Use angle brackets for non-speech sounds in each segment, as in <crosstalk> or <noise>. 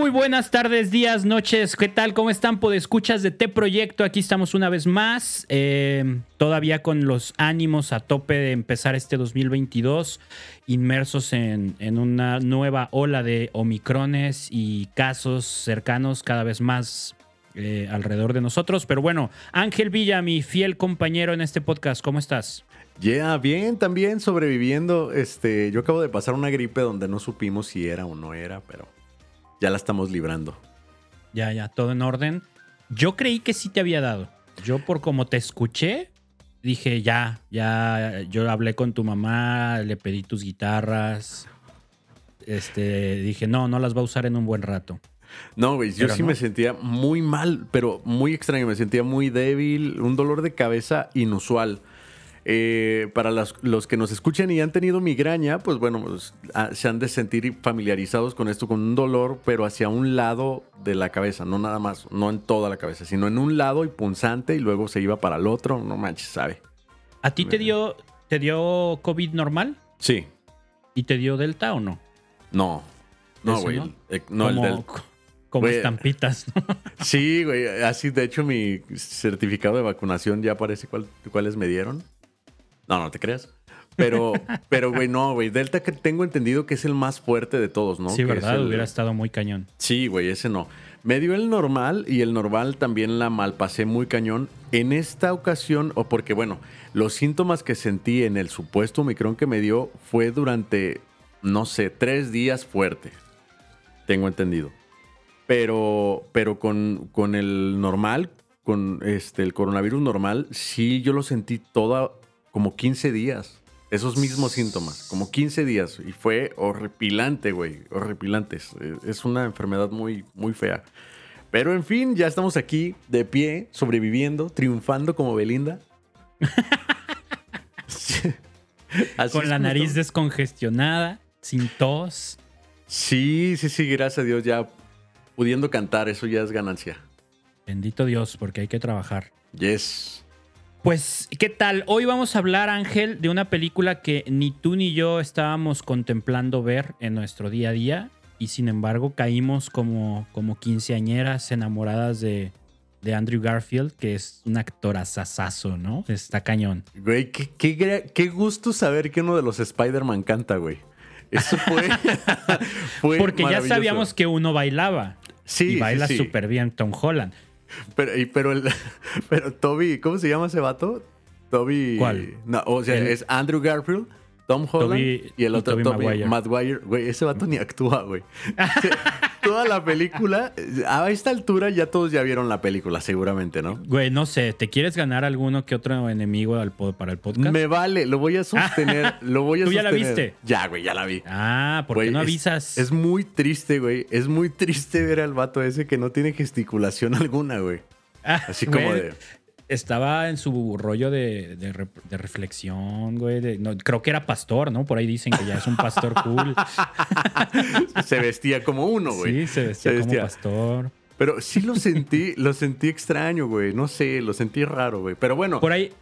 Muy buenas tardes, días, noches. ¿Qué tal? ¿Cómo están? Escuchas de T Proyecto. Aquí estamos una vez más. eh, todavía con los ánimos a tope de empezar este 2022. Inmersos en, en una nueva ola de omicrones y casos cercanos cada vez más eh, alrededor de nosotros. Pero bueno, Ángel Villa, mi fiel compañero en este podcast, ¿cómo estás? Ya, bien, también sobreviviendo. Este, yo acabo de pasar una gripe donde no supimos si era o no era, pero ya la estamos librando. Ya, ya, todo en orden. Yo creí que sí te había dado. Yo por como te escuché, dije, ya, ya, yo hablé con tu mamá, le pedí tus guitarras. Este, dije, no, no las va a usar en un buen rato. No, güey, yo Pero sí no. me sentía muy mal, pero muy extraño. Me sentía muy débil, un dolor de cabeza inusual. Eh, para las- los que nos escuchan y han tenido migraña, pues bueno, pues, ah, se han de sentir familiarizados con esto, con un dolor, pero hacia un lado de la cabeza, no nada más, no en toda la cabeza, sino en un lado y punzante y luego se iba para el otro, no manches, sabe. ¿A ti te dio, te dio COVID normal? Sí, ¿Y te dio Delta o no? no, no, ¿Eso güey, no? eh, no, el como, del- como estampitas. <laughs> Sí, güey. Así, de hecho, mi certificado de vacunación ya aparece cuál- cuáles me dieron. No, no te creas. Pero, pero, güey, no, güey. Delta que tengo entendido que es el más fuerte de todos, ¿no? sí, Que es ¿verdad? el- Hubiera estado muy cañón. Sí, güey, ese no. Me dio el normal y el normal también la malpasé muy cañón. En esta ocasión, o porque, bueno, los síntomas que sentí en el supuesto Omicron que me dio fue durante, no sé, tres días fuerte. Tengo entendido. Pero, pero con, con el normal, con este, el coronavirus normal, sí yo lo sentí toda como 15 días. Esos mismos síntomas, como 15 días. Y fue horripilante, güey. Horripilante. Es, una enfermedad muy, muy fea. Pero en fin, ya estamos aquí de pie, sobreviviendo, triunfando como Belinda. <laughs> Con la nariz estamos. descongestionada, sin tos. Sí, sí, sí, gracias a Dios ya pudiendo cantar, eso ya es ganancia. Bendito Dios, porque hay que trabajar. Yes. Pues, ¿qué tal? Hoy vamos a hablar, Ángel, de una película que ni tú ni yo estábamos contemplando ver en nuestro día a día y sin embargo caímos como, como quinceañeras enamoradas de, de Andrew Garfield, que es un actor asasazo, ¿no? Está cañón. Güey, qué, qué, qué gusto saber que uno de los Spider-Man canta, güey. Eso fue. <laughs> fue Porque ya sabíamos que uno bailaba Sí, y baila sí, sí. súper bien Tom Holland. Pero, y- pero, el, <laughs> pero Toby, ¿cómo se llama ese vato? Toby. ¿Cuál? No, o sea, El- es Andrew Garfield, Tom Holland Toby- y el otro Tobey Toby Maguire. Maguire. Güey, ese vato ni actúa, güey. <laughs> <laughs> Toda la película, a esta altura ya todos ya vieron la película, seguramente, ¿no? Güey, no sé, ¿te quieres ganar alguno que otro enemigo al para el podcast? Me vale, lo voy a sostener, <laughs> lo voy a ¿Tú ya la viste? Ya, güey, ya la vi. Ah, ¿por qué no es- avisas? Es, muy triste, güey. Es muy triste ver al vato ese que no tiene gesticulación alguna, güey. Ah, Así como güey, de. Estaba en su rollo de, de re- de reflexión, güey. de- no, creo que era pastor, ¿no? Por ahí dicen que ya es un pastor cool. <laughs> Se vestía como uno, güey. sí, se vestía Se como pastor. Pero sí lo sentí, lo sentí extraño, güey. No sé, lo sentí raro, güey. Pero bueno. Por ahí,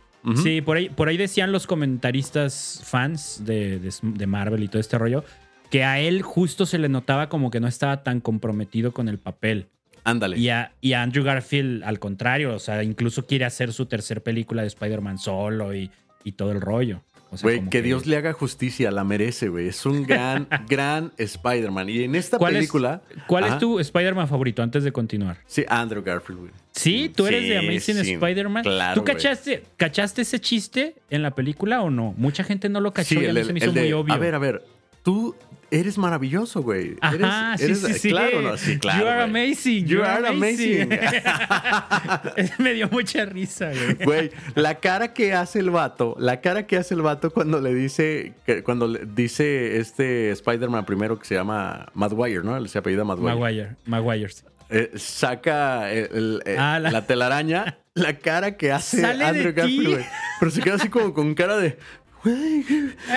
sí, por ahí, por ahí decían los comentaristas fans de- de Marvel y todo este rollo que a él justo se le notaba como que no estaba tan comprometido con el papel. Ándale. Y a, y a Andrew Garfield, al contrario, o sea, incluso quiere hacer su tercer película de Spider-Man solo y, y todo el rollo. O sea, Güey, que, Dios le haga justicia, la merece, güey. Es un gran, <laughs> gran Spider-Man. Y en esta ¿Cuál es- película. ¿Cuál Ajá. es tu Spider-Man favorito antes de continuar? Sí, Andrew Garfield, güey. Sí, tú eres Sí, de Amazing sí, Spider-Man. claro, ¿Tú cachaste, cachaste ese chiste en la película o no? Mucha gente no lo cachó Sí, y a el, mí el- se me hizo de- muy obvio. A ver, a ver. Tú eres maravilloso, güey. Ajá, eres, sí, eres- sí, sí. Claro, no, sí, claro. You are güey. amazing. You are amazing. <laughs> me dio mucha risa, güey. Güey, la cara que hace el vato, la cara que hace el vato cuando le dice, cuando le dice este Spider-Man primero que se llama Maguire, ¿no? Se apellida Maguire. Maguire. Maguire. sí. Eh, saca el- el- eh, Ah, la- la... telaraña, la cara que hace Sale Andrew. Garfield, güey. Pero se queda así como con cara de. "Güey".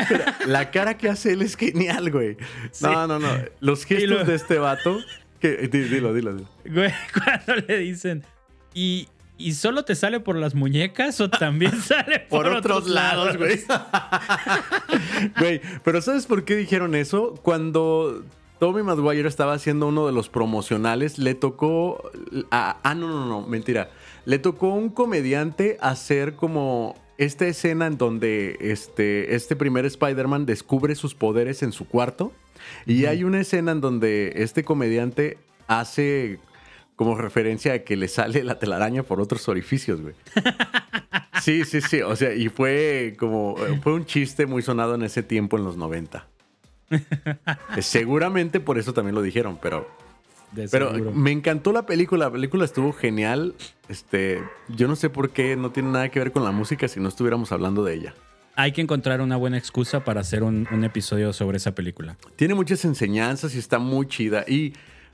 Pero la cara que hace él es genial, güey. No, no, no. Los gestos lo- de este vato. Que, dilo, dilo, dilo. Güey, <laughs> cuando le dicen, ¿y, ¿y solo te sale por las muñecas o también <laughs> sale por, Por otros lados, güey. <laughs> Güey, pero ¿sabes por qué dijeron eso? Cuando Tommy Maguire estaba haciendo uno de los promocionales, le tocó. a- ah, no, no, no, mentira. Le tocó a un comediante hacer como esta escena en donde este, este primer Spider-Man descubre sus poderes en su cuarto. Y hay una escena en donde este comediante hace como referencia a que le sale la telaraña por otros orificios, güey. <laughs> Sí, sí, sí. O sea, y fue como. Fue un chiste muy sonado en ese tiempo, en los 90. Eh, <laughs> Seguramente por eso también lo dijeron, pero. De Pero seguro. me encantó la película. La película estuvo genial. Este. Yo no sé por qué no tiene nada que ver con la música si no estuviéramos hablando de ella. Hay que encontrar una buena excusa para hacer un, un episodio sobre esa película. Tiene muchas enseñanzas y está muy chida. Y.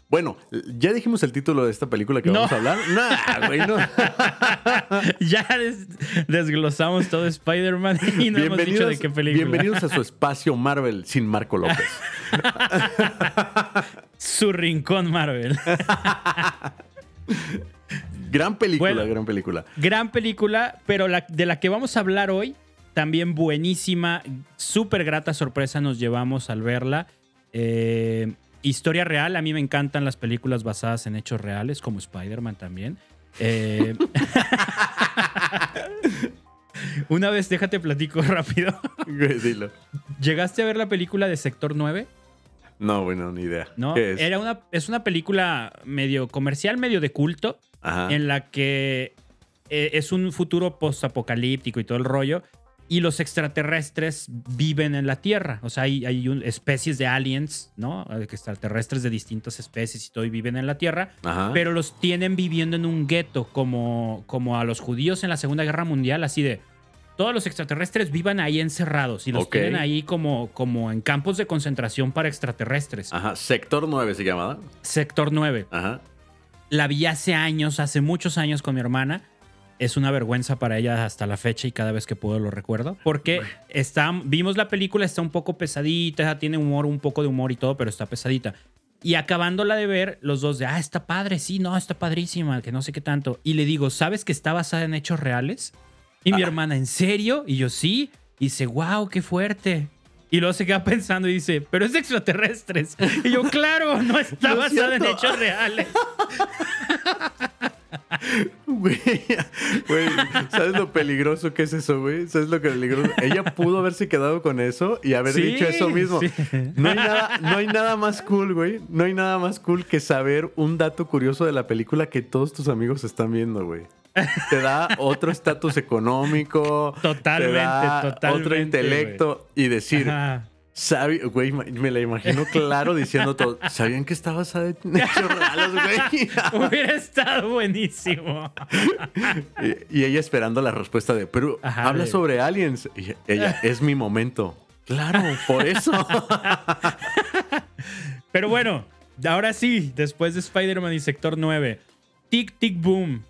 Bueno, ya dijimos el título de esta película que No. vamos a hablar. <laughs> Nah, güey, no. <laughs> ya des- desglosamos todo Spider-Man y no hemos dicho de qué película. bienvenidos a su espacio Marvel sin Marco López. <laughs> Su rincón Marvel. <laughs> Gran película, Bueno. gran película. Gran película, pero la, de la que vamos a hablar hoy, también buenísima, súper grata sorpresa nos llevamos al verla. Eh, historia real, a mí me encantan las películas basadas en hechos reales, como Spider-Man también. Eh, <laughs> una vez, déjate platico <laughs> rápido. Dilo. ¿Llegaste a ver la película de Sector 9? No, bueno, ni idea. ¿No? ¿Qué es? Era una, es una película medio comercial, medio de culto. Ajá. en la que eh, es un futuro postapocalíptico y todo el rollo. Y los extraterrestres viven en la Tierra. O sea, hay, hay un- especies de aliens, ¿no? Eh, Extraterrestres de distintas especies y todo y viven en la Tierra. Ajá. Pero los tienen viviendo en un gueto, como, como a los judíos en la Segunda Guerra Mundial, así de. Todos los extraterrestres vivan ahí encerrados y los Ok. tienen ahí como, como en campos de concentración para extraterrestres. Ajá. Sector 9 se llamaba. Sector 9 Ajá. la vi hace años, hace muchos años con mi hermana. Es una vergüenza para ella hasta la fecha y cada vez que puedo lo recuerdo. Porque está, vimos la película, está un poco pesadita, tiene humor, un poco de humor y todo, pero está pesadita. Y acabándola de ver, los dos de, ah, está padre, sí, no, está padrísima, que no sé qué tanto. Y le digo, ¿sabes que está basada en hechos reales? Y mi hermana, ¿en serio? Y yo, sí. Y dice, wow, qué fuerte. Y luego se queda pensando y dice, pero es de extraterrestres. Y yo, claro, no <laughs> está basada en hechos reales. <laughs> Güey, güey, ¿sabes lo peligroso que es eso, güey? ¿Sabes lo que peligroso? Ella pudo haberse quedado con eso y haber Sí, dicho eso mismo. sí. No, hay nada, no hay nada más cool, güey. No hay nada más cool que saber un dato curioso de la película que todos tus amigos están viendo, güey. Te da otro estatus económico. Totalmente, te da totalmente, Otro intelecto y decir, Ajá. Güey, me la imagino claro diciendo todo. ¿Sabían que estaba basada en hechos reales, güey? <laughs> Hubiera estado buenísimo. Y, y ella esperando la respuesta de, pero Ajá, habla sobre aliens. Y ella, es mi momento. Claro, por eso. <laughs> Pero bueno, ahora sí, después de Spider-Man y Sector 9, Tic Tic Boom.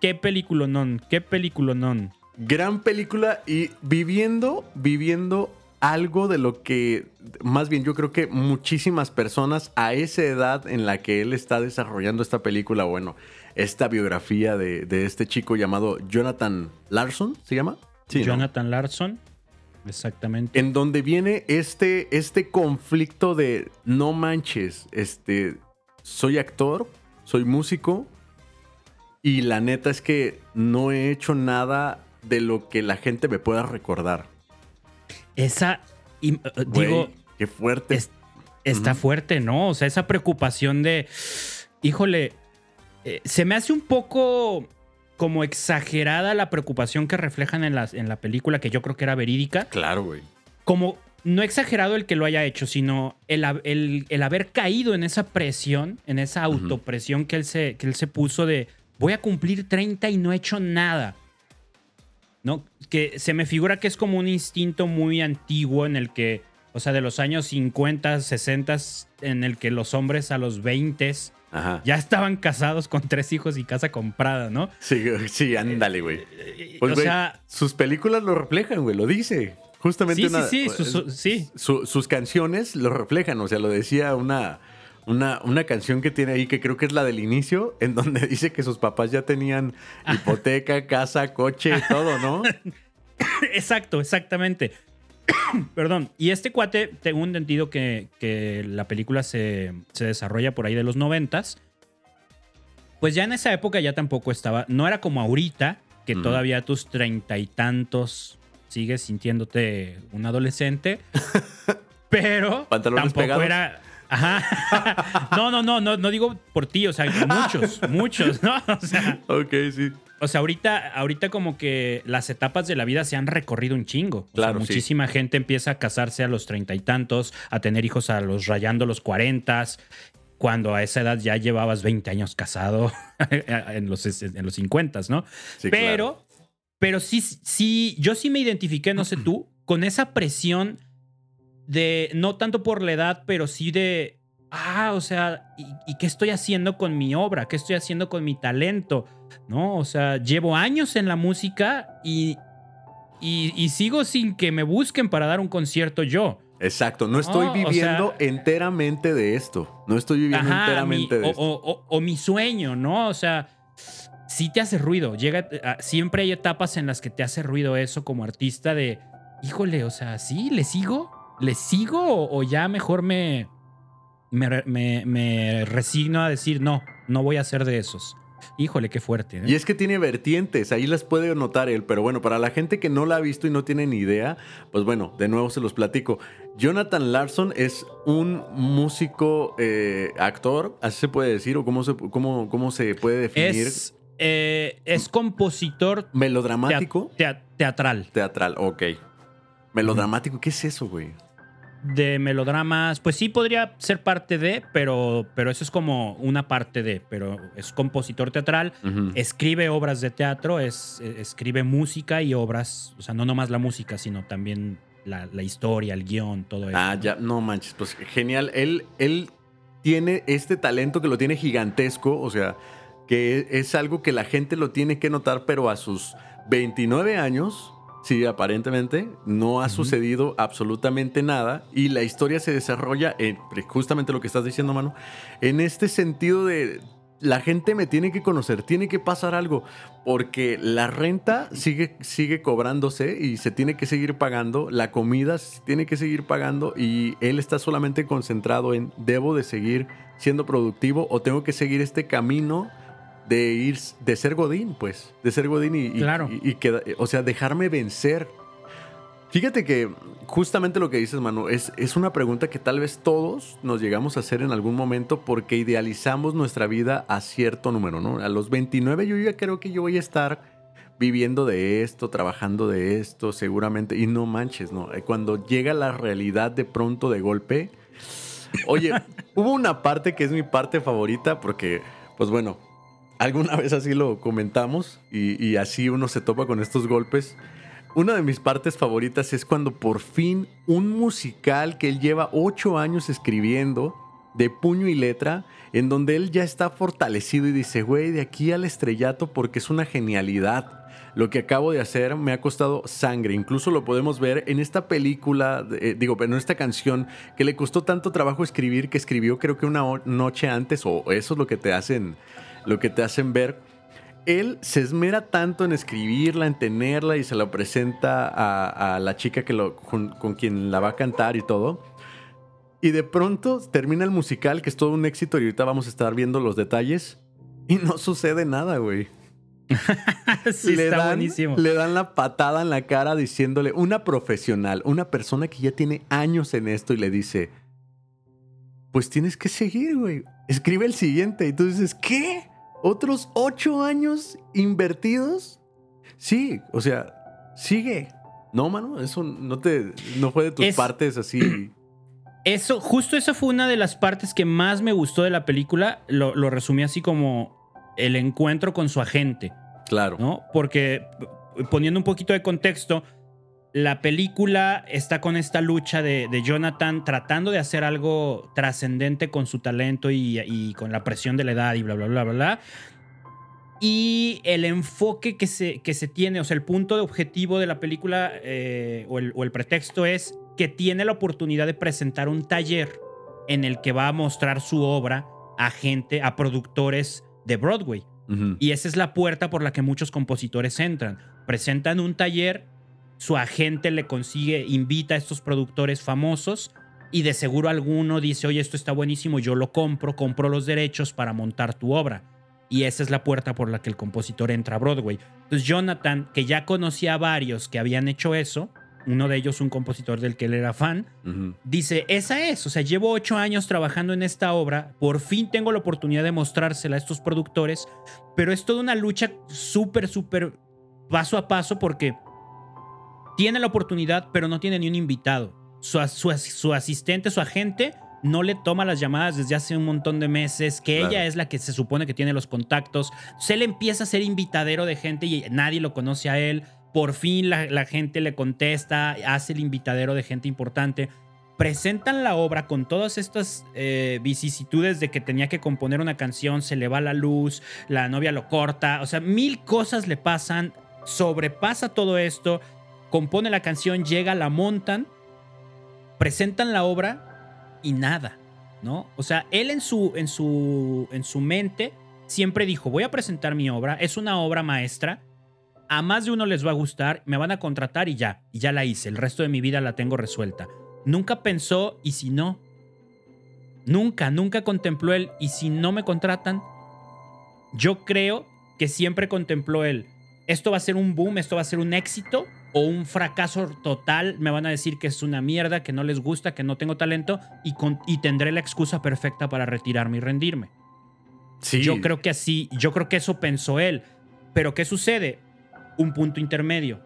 Qué película non, qué película non. Gran película y viviendo, viviendo algo de lo que, más bien yo creo que muchísimas personas a esa edad en la que él está desarrollando esta película, bueno, esta biografía de, de este chico llamado Jonathan Larson, ¿se llama? Sí, ¿no? Jonathan Larson. Exactamente. en donde viene este, este conflicto de no manches, este, soy actor, soy músico y la neta es que no he hecho nada de lo que la gente me pueda recordar. Esa, y, uh, Güey, digo, qué fuerte. es- está fuerte, ¿no? O sea, esa preocupación de, híjole, eh, se me hace un poco como exagerada la preocupación que reflejan en, las, en la película, que yo creo que era verídica. Claro, güey. como no exagerado el que lo haya hecho, sino el, el- el haber caído en esa presión, en esa autopresión que él, se, que él se puso de voy a cumplir 30 y no he hecho nada. ¿No? Que se me figura que es como un instinto muy antiguo en el que, o sea, de los años 50, 60, en el que los hombres a los 20 Ajá. ya estaban casados con tres hijos y casa comprada, ¿no? Sí, sí, ándale, güey. Eh, Pues, o güey, sea, sus películas lo reflejan, güey, lo dice. Justamente sí, sí, una- sí, su- su- sí. su- sus canciones lo reflejan, o sea, lo decía una, una, una canción que tiene ahí que creo que es la del inicio, en donde <laughs> dice que sus papás ya tenían hipoteca, casa, coche, todo, ¿no? <coughs> Exacto, exactamente. <coughs> Perdón. Y este cuate, tengo entendido que, que la película se, se, desarrolla por ahí de los noventas. Pues ya en esa época ya tampoco estaba. No era como ahorita, que todavía a tus treinta y tantos sigues sintiéndote un adolescente. <laughs> pero tampoco era. Ajá. <laughs> No, no, no, no, no digo por ti, o sea, muchos, <laughs> muchos, ¿no? O sea. Ok, sí. O sea, ahorita, ahorita como que las etapas de la vida se han recorrido un chingo. claro. muchísima gente empieza a casarse a los treinta y tantos, a tener hijos a los rayando los cuarentas, cuando a esa edad ya llevabas 20 años casado <laughs> en los, en los 50, ¿no? Sí, pero, pero sí, sí, yo sí me identifiqué, no sé tú, con esa presión de, no tanto por la edad, pero sí de, ah, o sea, ¿y, qué estoy haciendo con mi obra? ¿Qué estoy haciendo con mi talento? ¿No? O sea, llevo años en la música y, y, sigo sin que me busquen para dar un concierto yo. Exacto, no estoy viviendo enteramente de esto. No estoy viviendo enteramente de esto. O, mi sueño, ¿no? O sea, sí te hace ruido. Llega, siempre hay etapas en las que te hace ruido eso como artista de, híjole, o sea, sí, le sigo, le sigo o ya mejor me, me, resigno a decir, no, no voy a ser de esos. Híjole, qué fuerte. ¿eh? Y es que tiene vertientes, ahí las puede notar él, pero bueno, para la gente que no la ha visto y no tiene ni idea, pues bueno, de nuevo se los platico. Jonathan Larson es un músico, eh, actor, así se puede decir, o cómo se, cómo, cómo se puede definir. Es, eh, es compositor. Melodramático. teatral. Teatral, ok. Melodramático, ¿qué es eso, güey? de melodramas, pues sí podría ser parte de, pero, pero eso es como una parte de, pero es compositor teatral, escribe obras de teatro, es, escribe música y obras, o sea, no nomás la música, sino también la, historia, el guion, todo eso. Ah, ya, no manches, pues genial. Él, él tiene este talento que lo tiene gigantesco, o sea, que es algo que la gente lo tiene que notar, pero a sus 29 años Sí, aparentemente no ha sucedido absolutamente nada y la historia se desarrolla en justamente lo que estás diciendo, mano, en este sentido de la gente me tiene que conocer, tiene que pasar algo, porque la renta sigue, sigue cobrándose y se tiene que seguir pagando, la comida se tiene que seguir pagando y él está solamente concentrado en debo de seguir siendo productivo o tengo que seguir este camino de ir, de ser Godín, pues, de ser Godín y, claro. y, que, o sea, dejarme vencer. Fíjate que justamente lo que dices, Manu, es, es una pregunta que tal vez todos nos llegamos a hacer en algún momento porque idealizamos nuestra vida a cierto número, ¿no? A los 29 yo ya creo que yo voy a estar viviendo de esto, trabajando de esto, seguramente, y no manches, ¿no? Eh, cuando llega la realidad de pronto de golpe, oye, <laughs> hubo una parte que es mi parte favorita porque, pues bueno, alguna vez así lo comentamos y, así uno se topa con estos golpes. Una de mis partes favoritas es cuando por fin un musical que él lleva ocho años escribiendo, de puño y letra, en donde él ya está fortalecido y dice, güey, de aquí al estrellato porque es una genialidad. Lo que acabo de hacer me ha costado sangre. Incluso lo podemos ver en esta película, eh, digo, pero en esta canción que le costó tanto trabajo escribir que escribió creo que una noche antes, o eso es lo que te hacen lo que te hacen ver. Él se esmera tanto en escribirla, en tenerla y se la presenta a, la chica que lo, con, quien la va a cantar y todo. Y de pronto termina el musical, que es todo un éxito y ahorita vamos a estar viendo los detalles. Y no sucede nada, güey. <laughs> sí, le está buenísimo. Le dan la patada en la cara diciéndole, una profesional, una persona que ya tiene años en esto y le dice, pues tienes que seguir, güey. Escribe el siguiente. Y tú dices, ¿qué? ¿Otros ocho años invertidos? Sí, o sea, sigue. No, mano, eso no te. No fue de tus partes así. <clears throat> Eso, justo eso fue una de las partes que más me gustó de la película. Lo, lo resumí así como el encuentro con su agente. Claro. ¿No? Porque poniendo un poquito de contexto, la película está con esta lucha de, Jonathan tratando de hacer algo trascendente con su talento y, con la presión de la edad y bla, bla, bla, bla, bla. Y el enfoque que se, que se tiene, o sea, el punto de objetivo de la película eh, o, el, pretexto es que tiene la oportunidad de presentar un taller en el que va a mostrar su obra a gente, a productores de Broadway. Y esa es la puerta por la que muchos compositores entran. Presentan un taller su agente le consigue, invita a estos productores famosos y de seguro alguno dice, oye, esto está buenísimo, yo lo compro, compro los derechos para montar tu obra. Y esa es la puerta por la que el compositor entra a Broadway. Entonces Jonathan, que ya conocía a varios que habían hecho eso, uno de ellos un compositor del que él era fan, dice, esa es, o sea, llevo ocho años trabajando en esta obra, por fin tengo la oportunidad de mostrársela a estos productores, pero es toda una lucha súper, súper paso a paso porque tiene la oportunidad, pero no tiene ni un invitado. Su, su, asistente, su agente, no le toma las llamadas desde hace un montón de meses, que ella es la que se supone que tiene los contactos. Se le empieza a ser invitadero de gente y nadie lo conoce a él. Por fin la, gente le contesta, hace el invitadero de gente importante. Presentan la obra con todas estas eh, vicisitudes de que tenía que componer una canción, se le va la luz, la novia lo corta, o sea, mil cosas le pasan, sobrepasa todo esto, compone la canción, llega, la montan, presentan la obra y nada, ¿no? O sea, él en su, en su, en su mente siempre dijo, voy a presentar mi obra, es una obra maestra, a más de uno les va a gustar, me van a contratar y ya, y ya la hice, el resto de mi vida la tengo resuelta. Nunca pensó, ¿y si no? Nunca, nunca contempló él, ¿y si no me contratan? Yo creo que siempre contempló él, esto va a ser un boom, esto va a ser un éxito o un fracaso total, me van a decir que es una mierda, que no les gusta, que no tengo talento y, y tendré la excusa perfecta para retirarme y rendirme. Sí. Yo creo que así, yo creo que eso pensó él. Pero ¿qué sucede? un punto intermedio.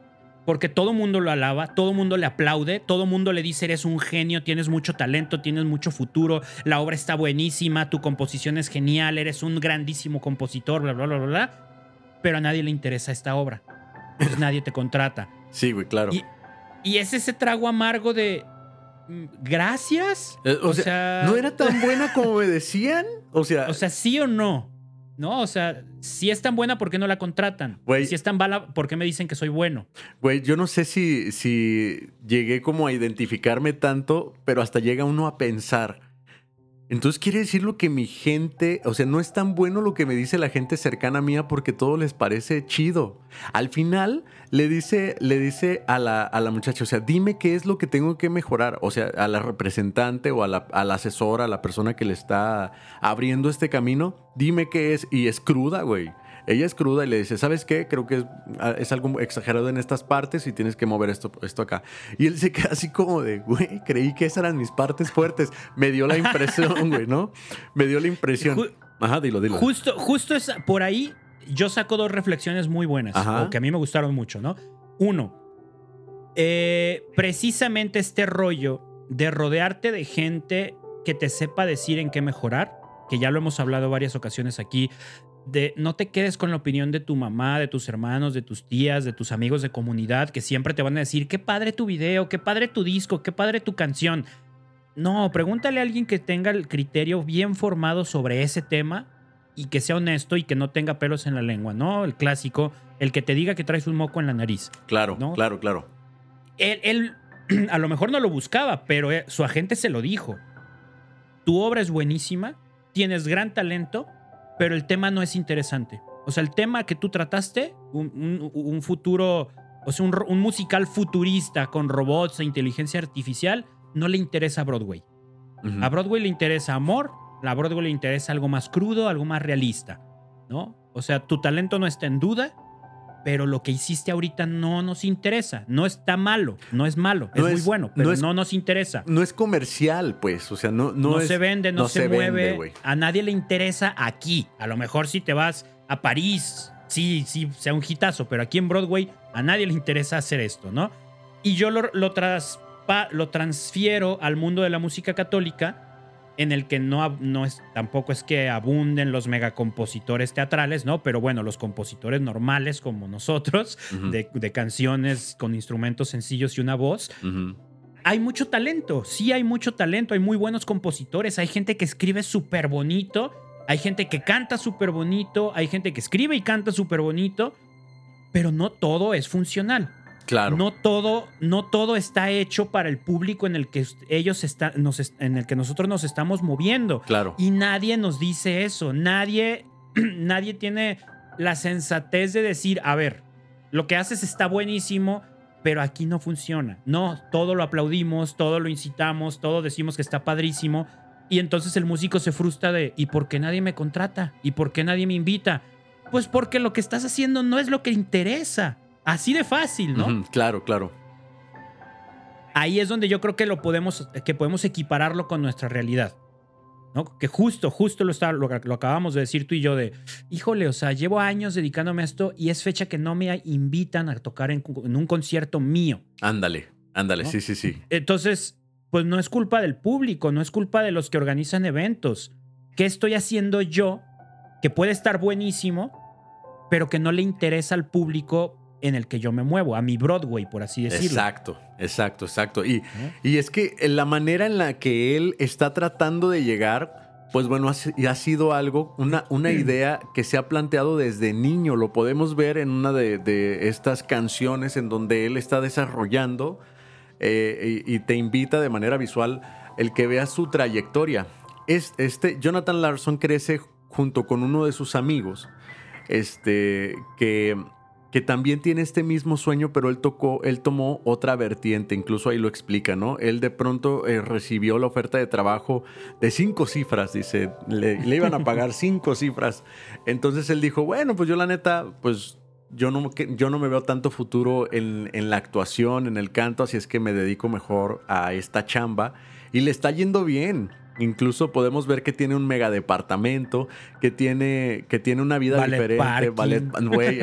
Porque todo mundo lo alaba, todo mundo le aplaude, todo mundo le dice eres un genio, tienes mucho talento, tienes mucho futuro, la obra está buenísima, tu composición es genial, eres un grandísimo compositor, bla, bla, bla, bla, bla. Pero a nadie le interesa esta obra. Pues <laughs> nadie te contrata. Sí, güey, claro. Y, y es ese trago amargo de, mm, gracias. Eh, o, sea, no era tan buena como me decían. O sea, <laughs> o sea, sí o no. No, o sea, si es tan buena, ¿por qué no la contratan? si es tan mala, ¿por qué me dicen que soy bueno? Güey, yo no sé si, si llegué como a identificarme tanto, pero hasta llega uno a pensar. Entonces quiere decir lo que mi gente, o sea, no es tan bueno lo que me dice la gente cercana a mía porque todo les parece chido. Al final le dice, le dice a la, a la muchacha, o sea, dime qué es lo que tengo que mejorar. O sea, a la representante o a la, a la asesora, a la persona que le está abriendo este camino, dime qué es. Y es cruda, güey. Ella es cruda y le dice, ¿sabes qué? Creo que es, algo exagerado en estas partes y tienes que mover esto, esto acá. Y él se queda así como de, güey, creí que esas eran mis partes fuertes. Me dio la impresión, <laughs> güey, ¿no? Me dio la impresión. Ajá, dilo, dilo. Justo, justo es por ahí yo saco dos reflexiones muy buenas, que a mí me gustaron mucho, ¿no? Uno, eh, precisamente este rollo de rodearte de gente que te sepa decir en qué mejorar, que ya lo hemos hablado varias ocasiones aquí, de no te quedes con la opinión de tu mamá, de tus hermanos, de tus tías, de tus amigos de comunidad, que siempre te van a decir, qué padre tu video, qué padre tu disco, qué padre tu canción. No, pregúntale a alguien que tenga el criterio bien formado sobre ese tema y que sea honesto y que no tenga pelos en la lengua, ¿no? El clásico, el que te diga que traes un moco en la nariz. Claro, ¿no? claro, claro. Él, él <clears throat> a lo mejor no lo buscaba, pero eh, su agente se lo dijo. Tu obra es buenísima, tienes gran talento, pero el tema no es interesante. O sea, el tema que tú trataste, un, futuro, o sea, un, musical futurista con robots e inteligencia artificial, no le interesa a Broadway. A Broadway le interesa amor, a Broadway le interesa algo más crudo, algo más realista, ¿no? O sea, tu talento no está en duda, pero lo que hiciste ahorita no nos interesa. No está malo, no es malo, es, muy bueno, pero no, nos interesa. No es comercial, pues, o sea, no, no, se vende, no, se, mueve. a nadie le interesa aquí. A lo mejor si te vas a París, sí, sí, sea un hitazo, pero aquí en Broadway a nadie le interesa hacer esto, ¿no? Y yo lo, lo, lo transfiero al mundo de la música católica en el que no, no es, tampoco es que abunden los megacompositores teatrales, ¿no? Pero bueno, los compositores normales como nosotros, de, canciones con instrumentos sencillos y una voz. Hay mucho talento, sí hay mucho talento, hay muy buenos compositores, hay gente que escribe súper bonito, hay gente que canta súper bonito, hay gente que escribe y canta súper bonito, pero no todo es funcional. Claro. No todo, no todo está hecho para el público en el que ellos están, en el que nosotros nos estamos moviendo. Claro. Y nadie nos dice eso. Nadie, <clears throat> nadie tiene la sensatez de decir, a ver, lo que haces está buenísimo, pero aquí no funciona. No, todo lo aplaudimos, todo lo incitamos, todo decimos que está padrísimo. Y entonces el músico se frustra de, ¿y por qué nadie me contrata? ¿Y por qué nadie me invita? Pues porque lo que estás haciendo no es lo que interesa. Así de fácil, ¿no? claro, claro. Ahí es donde yo creo que lo podemos, que podemos equipararlo con nuestra realidad. ¿no? Que justo, justo lo, está, lo, acabamos de decir tú y yo de, híjole, o sea, llevo años dedicándome a esto y es fecha que no me invitan a tocar en, un concierto mío. Ándale, ándale, sí, sí, sí. Entonces, pues no es culpa del público, no es culpa de los que organizan eventos. ¿Qué estoy haciendo yo que puede estar buenísimo, pero que no le interesa al público en el que yo me muevo, a mi Broadway, por así decirlo. Exacto, exacto, exacto. Y, y es que la manera en la que él está tratando de llegar, pues bueno, ha, sido algo, una, una idea que se ha planteado desde niño. Lo podemos ver en una de, estas canciones en donde él está desarrollando eh, y, te invita de manera visual el que veas su trayectoria. este, Jonathan Larson crece junto con uno de sus amigos, este, que que también tiene este mismo sueño, pero él tocó, él tomó otra vertiente, incluso ahí lo explica, ¿no? Él de pronto eh, recibió la oferta de trabajo de cinco cifras, dice, le, iban a pagar <laughs> cinco cifras. Entonces él dijo, bueno, pues yo la neta, pues yo no, yo no me veo tanto futuro en, en la actuación, en el canto, así es que me dedico mejor a esta chamba y le está yendo bien. Incluso podemos ver que tiene un mega departamento, que tiene, que tiene una vida diferente.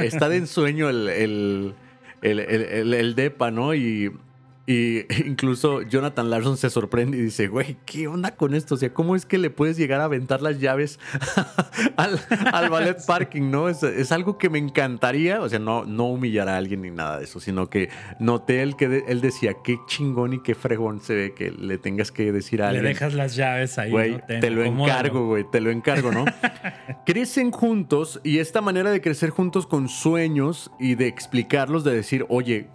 está de ensueño el, el, el, el, depa, ¿no? Y y <laughs> incluso Jonathan Larson se sorprende y dice, güey, ¿qué onda con esto? O sea, ¿cómo es que le puedes llegar a aventar las llaves <laughs> al, ballet <laughs> parking, no? Es, algo que me encantaría, o sea, no, no humillar a alguien ni nada de eso, sino que noté el que él decía, qué chingón y qué fregón se ve que le tengas que decir a alguien. Le dejas las llaves ahí. Güey, te, lo encargo, güey, te lo encargo, ¿no? Crecen juntos y esta manera de crecer juntos con sueños y de explicarlos, de decir, oye,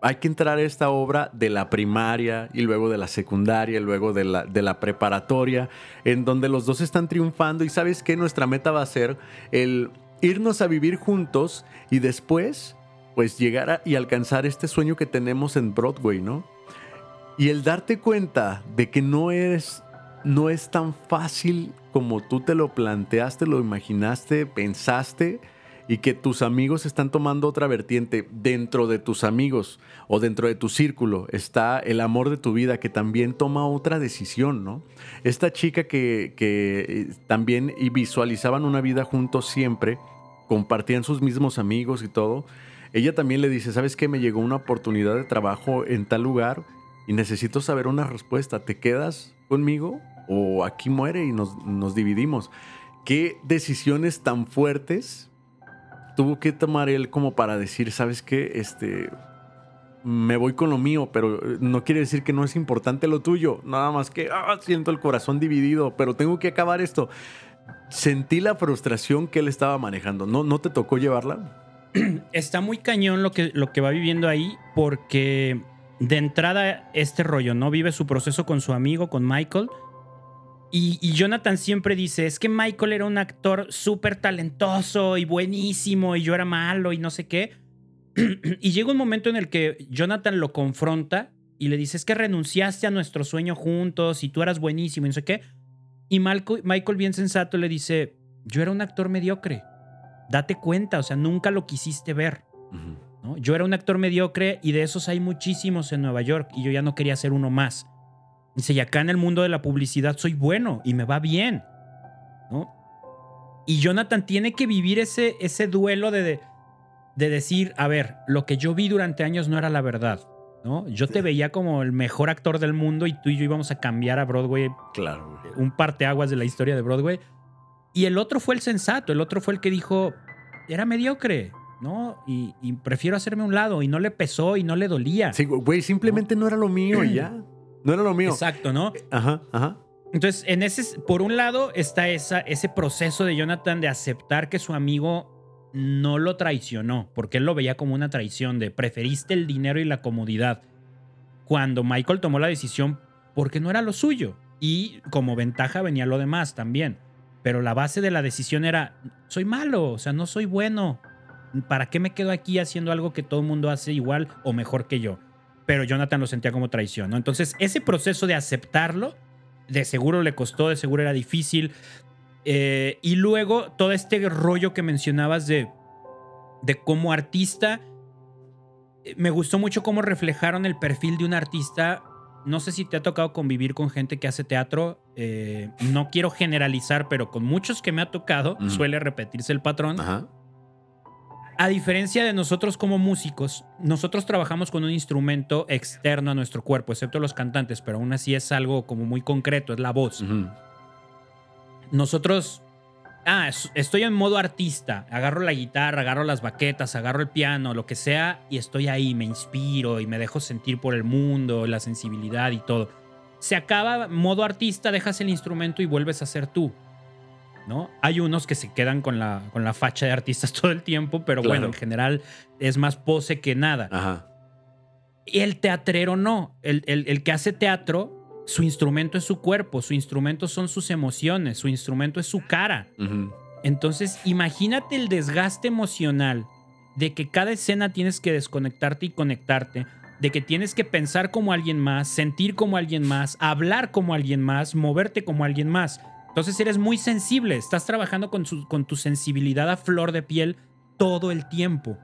hay que entrar a esta obra de la primaria y luego de la secundaria, y luego de la, de la preparatoria, en donde los dos están triunfando y sabes que nuestra meta va a ser el irnos a vivir juntos y después pues llegar y alcanzar este sueño que tenemos en Broadway, ¿no? Y el darte cuenta de que no es, no es tan fácil como tú te lo planteaste, lo imaginaste, pensaste, y que tus amigos están tomando otra vertiente. Dentro de tus amigos o dentro de tu círculo está el amor de tu vida que también toma otra decisión, ¿no? Esta chica que, eh, también visualizaban una vida juntos siempre, compartían sus mismos amigos y todo, ella también le dice, ¿sabes qué? Me llegó una oportunidad de trabajo en tal lugar y necesito saber una respuesta. ¿Te quedas conmigo o aquí muere y nos, nos dividimos? ¿Qué decisiones tan fuertes tuvo que tomar él como para decir, ¿sabes qué? Este, me voy con lo mío, pero eh, no quiere decir que no es importante lo tuyo. Nada más que ah, siento el corazón dividido, pero tengo que acabar esto. Sentí la frustración que él estaba manejando. ¿No, no te tocó llevarla? <clears throat> Está muy cañón lo que, lo que va viviendo ahí, porque de entrada este rollo, ¿no? Vive su proceso con su amigo, con Michael y, Jonathan siempre dice, es que Michael era un actor súper talentoso y buenísimo y yo era malo y no sé qué. <clears throat> y llega un momento en el que Jonathan lo confronta y le dice, es que renunciaste a nuestro sueño juntos y tú eras buenísimo y no sé qué. Y Michael, bien sensato le dice, yo era un actor mediocre, date cuenta, o sea, nunca lo quisiste ver. ¿no? Yo era un actor mediocre y de esos hay muchísimos en Nueva York y yo ya no quería ser uno más. Dice, y acá en el mundo de la publicidad soy bueno y me va bien. ¿No? Y Jonathan tiene que vivir ese, ese duelo de, de decir, a ver, lo que yo vi durante años no era la verdad. ¿no? Yo te veía como el mejor actor del mundo y tú y yo íbamos a cambiar a Broadway. Claro. Un parteaguas de la historia de Broadway. Y el otro fue el sensato, el otro fue el que dijo, era mediocre, ¿no? Y, prefiero hacerme un lado y no le pesó y no le dolía. Sí, güey, simplemente no, no era lo mío y ya. <clears throat> No era lo mío. Exacto, ¿no? Ajá, ajá. Entonces, en ese, por un lado está esa, ese proceso de Jonathan de aceptar que su amigo no lo traicionó, porque él lo veía como una traición de preferiste el dinero y la comodidad. Cuando Michael tomó la decisión porque no era lo suyo y como ventaja venía lo demás también. Pero la base de la decisión era, soy malo, o sea, no soy bueno. ¿para qué me quedo aquí haciendo algo que todo el mundo hace igual o mejor que yo? Pero Jonathan lo sentía como traición, ¿no? Entonces, ese proceso de aceptarlo, de seguro le costó, de seguro era difícil. Eh, y luego todo este rollo que mencionabas de, de cómo artista, eh, me gustó mucho cómo reflejaron el perfil de un artista. No sé si te ha tocado convivir con gente que hace teatro. eh, no quiero generalizar, pero con muchos que me ha tocado Ujú. suele repetirse el patrón. Ajá. A diferencia de nosotros como músicos, nosotros trabajamos con un instrumento externo a nuestro cuerpo, excepto los cantantes, pero aún así es algo como muy concreto, es la voz. Nosotros, ah, es- estoy en modo artista, agarro la guitarra, agarro las baquetas, agarro el piano, lo que sea, y estoy ahí, me inspiro y me dejo sentir por el mundo, la sensibilidad y todo. Se acaba modo artista, dejas el instrumento y vuelves a ser tú. ¿No? Hay unos que se quedan con la, con la facha de artistas <laughs> todo el tiempo, pero Claro. bueno, en general es más pose que nada. Ajá. Y el teatrero no. El, el- el que hace teatro, su instrumento es su cuerpo, su instrumento son sus emociones, su instrumento es su cara. Entonces, imagínate el desgaste emocional de que cada escena tienes que desconectarte y conectarte, de que tienes que pensar como alguien más, sentir como alguien más, hablar como alguien más, moverte como alguien más. Entonces eres muy sensible, estás trabajando con, su- con tu sensibilidad a flor de piel todo el tiempo.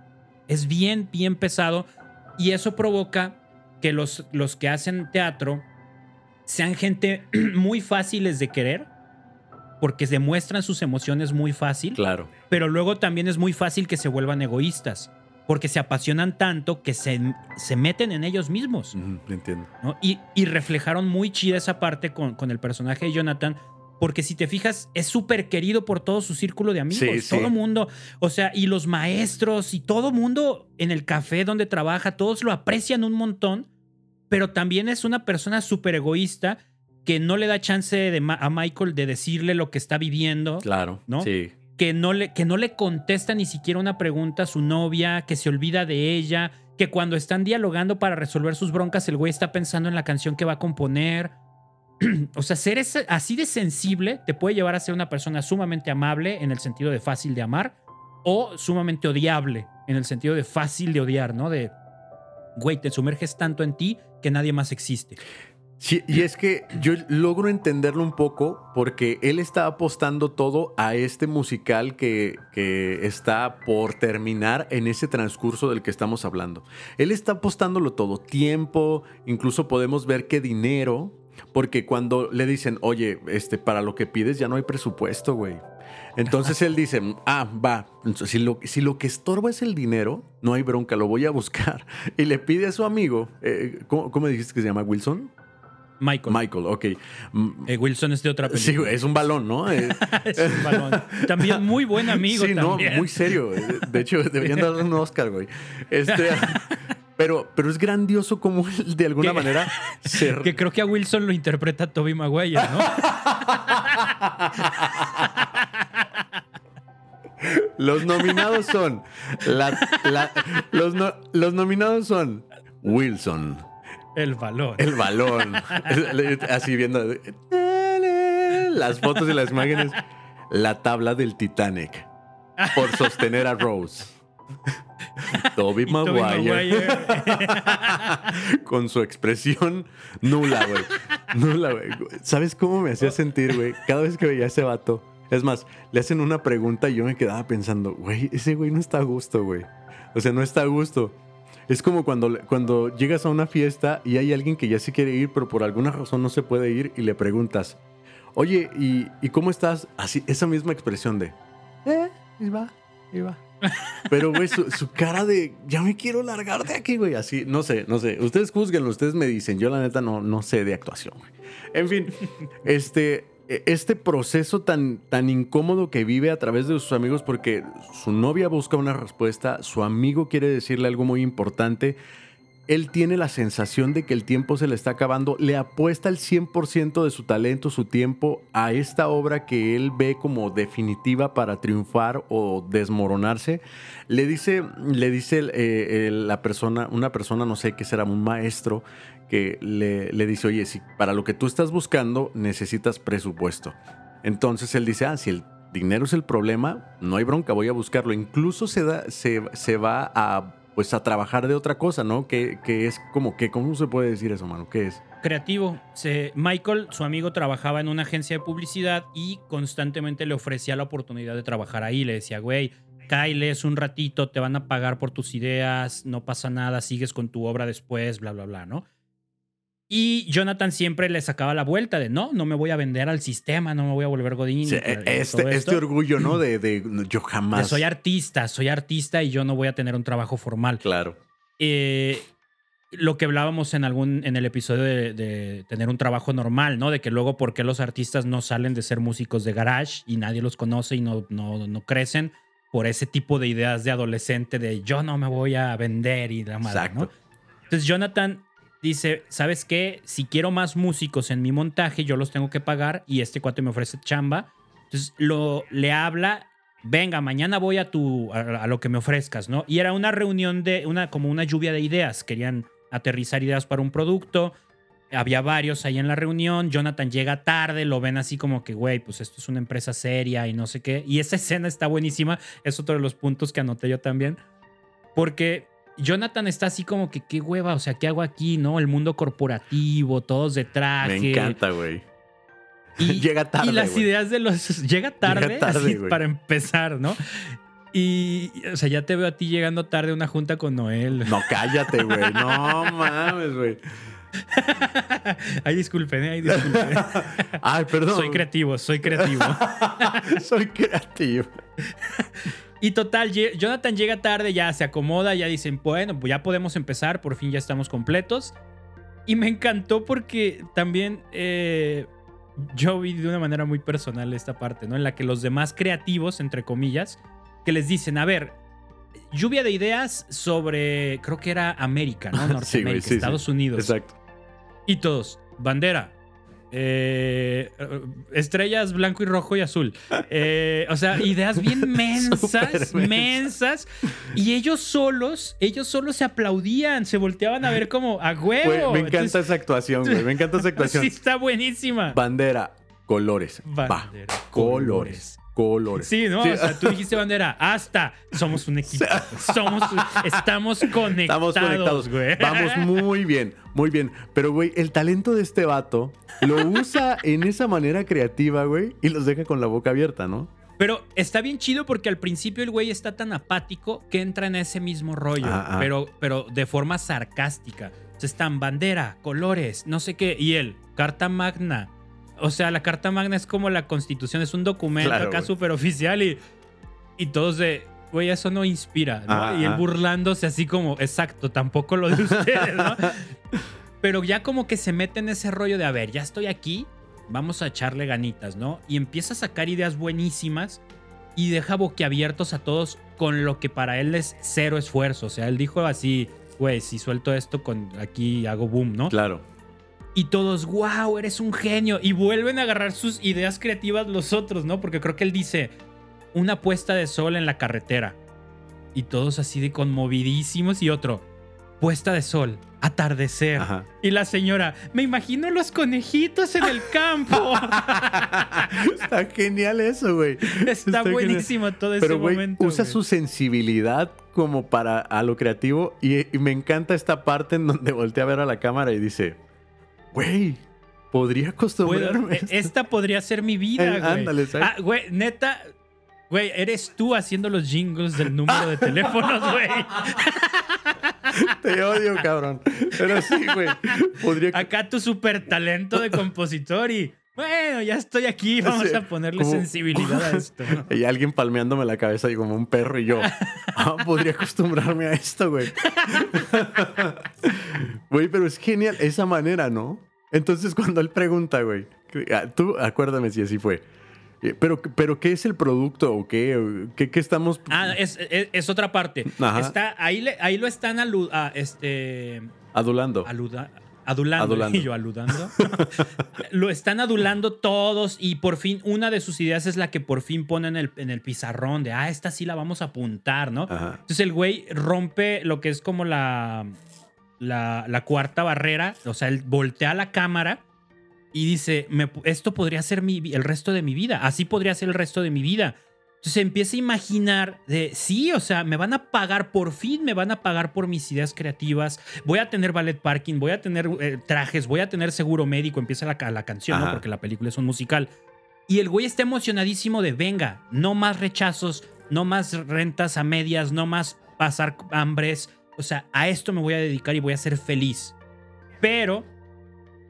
Es bien, bien pesado y eso provoca que los, los que hacen teatro sean gente <clears throat> muy fáciles de querer porque demuestran sus emociones muy fácil, Claro. pero luego también es muy fácil que se vuelvan egoístas porque se apasionan tanto que se, se meten en ellos mismos. Entiendo. ¿no? Y, y reflejaron muy chida esa parte con, con el personaje de Jonathan, porque si te fijas, es súper querido por todo su círculo de amigos. Sí, sí. todo mundo, o sea, y los maestros y todo mundo en el café donde trabaja, todos lo aprecian un montón, pero también es una persona súper egoísta que no le da chance de Ma- a Michael de decirle lo que está viviendo Claro. ¿No? Sí. que no, le, que no le contesta ni siquiera una pregunta a su novia, que se olvida de ella, que cuando están dialogando para resolver sus broncas, el güey está pensando en la canción que va a componer. <clears throat> o sea, ser así de sensible te puede llevar a ser una persona sumamente amable en el sentido de fácil de amar o sumamente odiable en el sentido de fácil de odiar, ¿no? De, güey, te sumerges tanto en ti que nadie más existe. Sí, y es que yo logro entenderlo un poco porque él está apostando todo a este musical que, que está por terminar en ese transcurso del que estamos hablando. Él está apostándolo todo, tiempo, incluso podemos ver que dinero, porque cuando le dicen, oye, este, para lo que pides ya no hay presupuesto, güey. Entonces él dice, ah, va, si lo, si lo que estorba es el dinero, no hay bronca, lo voy a buscar. <laughs> Y le pide a su amigo, eh, ¿cómo, cómo dijiste que se llama Wilson? Michael. Michael, ok. Mm, Eh, Wilson es de otra película. Sí, es un balón, ¿no? <laughs> Eh, Es un balón. También muy buen amigo. sí, no, muy serio. De hecho, deberían darle un Oscar, güey. Este, <laughs> pero, pero es grandioso como <laughs> él, de alguna manera se... <laughs> Que creo que a Wilson lo interpreta Toby Maguire, ¿no? <laughs> Los nominados son... la- la- los, no- los nominados son Wilson, El valor. el balón, así viendo las fotos y las imágenes, la tabla del Titanic por sostener a Rose. <laughs> Toby Maguire. Maguire. <laughs> con su expresión nula, güey. Nula, güey. ¿Sabes cómo me hacía sentir, güey? Cada vez que veía a ese vato. Es más, le hacen una pregunta y yo me quedaba pensando, güey, ese güey no está a gusto, güey. O sea, no está a gusto. Es como cuando, cuando llegas a una fiesta y hay alguien que ya se quiere ir, pero por alguna razón no se puede ir y le preguntas, oye, ¿y, y cómo estás? Así, esa misma expresión de, eh, y va, y va. Pero, güey, su, cara de ya me quiero largar de aquí, güey. Así, no sé, no sé. Ustedes juzguenlo, ustedes me dicen. Yo, la neta, no, no sé de actuación, güey. En fin, este, este proceso tan, tan incómodo que vive a través de sus amigos, porque su novia busca una respuesta, su amigo quiere decirle algo muy importante. Él tiene la sensación de que el tiempo se le está acabando, le apuesta el 100% de su talento, su tiempo a esta obra que él ve como definitiva para triunfar o desmoronarse. Le dice, le dice eh, la persona, una persona, no sé qué será, un maestro, que le, dice, oye, si para lo que tú estás buscando necesitas presupuesto. Entonces él dice, ah, si el dinero es el problema, no hay bronca, voy a buscarlo. Incluso se, da, se va a, pues, a trabajar de otra cosa, ¿no? Que, que es como que, ¿cómo se puede decir eso, mano? ¿Qué es? Creativo. Michael, su amigo, trabajaba en una agencia de publicidad y constantemente le ofrecía la oportunidad de trabajar ahí. Le decía, güey, cáiles un ratito, te van a pagar por tus ideas, no pasa nada, sigues con tu obra después, bla, bla, bla, ¿no? Y Jonathan siempre le sacaba la vuelta de no, no me voy a vender al sistema, no me voy a volver Godín. Sí, este, este, orgullo, ¿no? De, de yo jamás. soy artista, soy artista y yo no voy a tener un trabajo formal. Claro. Eh, lo que hablábamos en algún en el episodio de, tener un trabajo normal, ¿no? De que luego por qué los artistas no salen de ser músicos de garage y nadie los conoce y no, no, no crecen por ese tipo de ideas de adolescente de yo no me voy a vender y la madre, ¿no? Entonces Jonathan dice, ¿sabes qué? Si quiero más músicos en mi montaje, yo los tengo que pagar y este cuate me ofrece chamba. Entonces lo, le habla, venga, mañana voy a, tu, a, lo que me ofrezcas, ¿no? Y era una reunión de, una, como una lluvia de ideas. Querían aterrizar ideas para un producto. Había varios ahí en la reunión. Jonathan llega tarde, lo ven así como que, güey, pues esto es una empresa seria y no sé qué. Y esa escena está buenísima. Es otro de los puntos que anoté yo también. Porque Jonathan está así como que qué hueva, o sea, ¿qué hago aquí, no? El mundo corporativo, todos de traje. Me encanta, güey. Y, <laughs> llega tarde. Y las ideas de los. <laughs> Llega tarde, así, para empezar, ¿no? Y, o sea, ya te veo a ti llegando tarde a una junta con Noel. No, <laughs> cállate, güey. No mames, güey. ay, disculpen, ¿eh? ay, disculpen. ay, perdón. Soy creativo, soy creativo. soy creativo. Y total, Jonathan llega tarde, ya se acomoda, ya dicen, bueno, pues ya podemos empezar, por fin ya estamos completos. Y me encantó porque también eh, yo vi de una manera muy personal esta parte, ¿no? En la que los demás creativos, entre comillas, que les dicen, a ver, lluvia de ideas sobre, creo que era América, ¿no? <laughs> Norteamérica, Estados Unidos. Exacto. Y todos, bandera, eh, estrellas blanco y rojo y azul. Eh, o sea, ideas bien <laughs> mensas, mensas. Y ellos solos, ellos solos se aplaudían, se volteaban a ver como a huevo. me encanta esa actuación, güey. Me encanta esa <laughs> actuación. Sí, está buenísima. Bandera, colores. Bandera, colores colores. Sí, ¿no? O sea, tú dijiste bandera, hasta somos un equipo. <laughs> Somos, estamos conectados, estamos conectados. güey. Vamos muy bien, muy bien. Pero, güey, el talento de este vato lo usa en esa manera creativa, güey, y los deja con la boca abierta, ¿no? Pero está bien chido porque al principio el güey está tan apático que entra en ese mismo rollo, ah, ah. Pero, pero de forma sarcástica. Están bandera, colores, no sé qué. Y él, carta magna, o sea, la Carta Magna es como la Constitución, es un documento acá súper oficial y, y todos de, güey, eso no inspira, ¿no? y él burlándose así como, exacto, tampoco lo de <laughs> ustedes, ¿no? Pero ya como que se mete en ese rollo de, a ver, ya estoy aquí, vamos a echarle ganitas, ¿no? Y empieza a sacar ideas buenísimas y deja boquiabiertos a todos con lo que para él es cero esfuerzo. O sea, él dijo así, güey, si suelto esto, con aquí hago boom, ¿no? Claro. Y todos, wow, eres un genio. Y vuelven a agarrar sus ideas creativas los otros, ¿no? Porque creo que él dice, una puesta de sol en la carretera. Y todos así de conmovidísimos. Y otro, puesta de sol, atardecer. Y la señora, me imagino los conejitos en el campo. <laughs> Está genial eso, güey. Está, buenísimo todo ese momento. Usa su sensibilidad como para a lo creativo. y me encanta esta parte en donde voltea a ver a la cámara y dice, güey, podría acostumbrarme. E, esta podría ser mi vida, eh, güey. Ándale, ¿sabes? Ah, güey, neta, güey, eres tú haciendo los jingles del número de teléfonos, <laughs> güey. Te odio, cabrón. Pero sí, güey. Podría... Acá tu super talento de compositor y bueno, ya estoy aquí, vamos a ponerle sensibilidad a <laughs> esto. Y alguien palmeándome la cabeza y como un perro y yo, <laughs> ah, podría acostumbrarme a esto, güey. Güey, pero es genial esa manera, ¿no? Entonces <laughs> cuando él pregunta, güey, ah, tú acuérdame si así fue. Eh, pero, pero ¿qué es el producto o qué? ¿Qué, qué estamos...? Ah, es, es, otra parte. Está, ahí, ahí lo están alu, este... adulando. Aluda, Adulando, <laughs> y yo aludando. <laughs> lo están adulando todos y por fin una de sus ideas es la que por fin pone en el, en el pizarrón de, ah, esta sí la vamos a apuntar, ¿no? Entonces el güey rompe lo que es como la, la, la, cuarta barrera, o sea, él voltea la cámara y dice, me- esto podría ser mi, el resto de mi vida, así podría ser el resto de mi vida. Entonces empieza a imaginar de, sí, o sea, me van a pagar, por fin me van a pagar por mis ideas creativas, voy a tener ballet parking, voy a tener eh, trajes, voy a tener seguro médico, empieza la, la canción, porque la película es un musical. Y el güey está emocionadísimo de, venga, no más rechazos, no más rentas a medias, no más pasar hambres, o sea, a esto me voy a dedicar y voy a ser feliz. Pero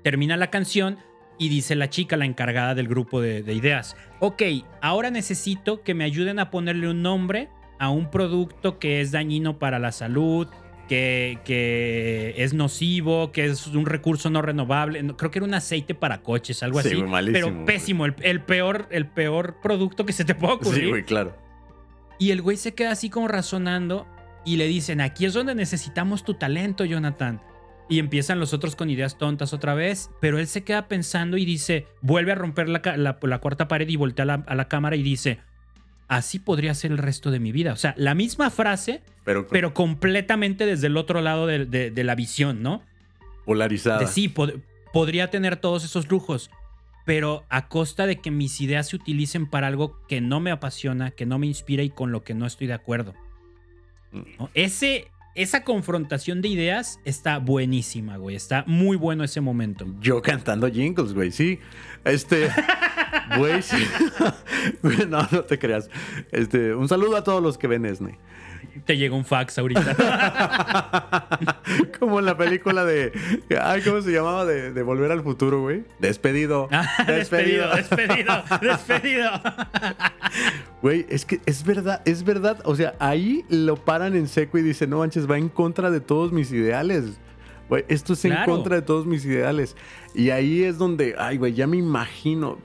termina la canción y dice la chica, la encargada del grupo de, de ideas, ok, ahora necesito que me ayuden a ponerle un nombre a un producto que es dañino para la salud, que, que es nocivo, que es un recurso no renovable. No, Creo que era un aceite para coches, algo Sí, así. malísimo, pero pésimo, el, el peor, el peor producto que se te pueda ocurrir. Sí, güey, claro. Y el güey se queda así como razonando y le dicen, aquí es donde necesitamos tu talento, Jonathan. Y empiezan los otros con ideas tontas otra vez, pero él se queda pensando y dice, vuelve a romper la, la- la cuarta pared y voltea a la, a la cámara y dice, así podría ser el resto de mi vida. O sea, la misma frase, Pero, pero completamente desde el otro lado de, de- de la visión, ¿no? polarizada. De sí, pod- podría tener todos esos lujos, pero a costa de que mis ideas se utilicen para algo que no me apasiona, que no me inspira y con lo que no estoy de acuerdo. Ese, esa confrontación de ideas está buenísima, güey. Está muy bueno ese momento. Yo cantando jingles, güey, sí. Este. Güey, sí. <laughs> No, no te creas. Este, un saludo a todos los que ven Esne. <laughs> Te llega un fax ahorita. <laughs> Como en la película de. Ay, ¿cómo se llamaba? De, de Volver al Futuro, güey. Despedido. Ah, <laughs> despedido, despedido, despedido. Güey, es que es verdad, es verdad. O sea, ahí lo paran en seco y dicen, no manches, va en contra de todos mis ideales. Güey, esto es en contra de todos mis ideales. Y ahí es donde, ay, güey, ya me imagino.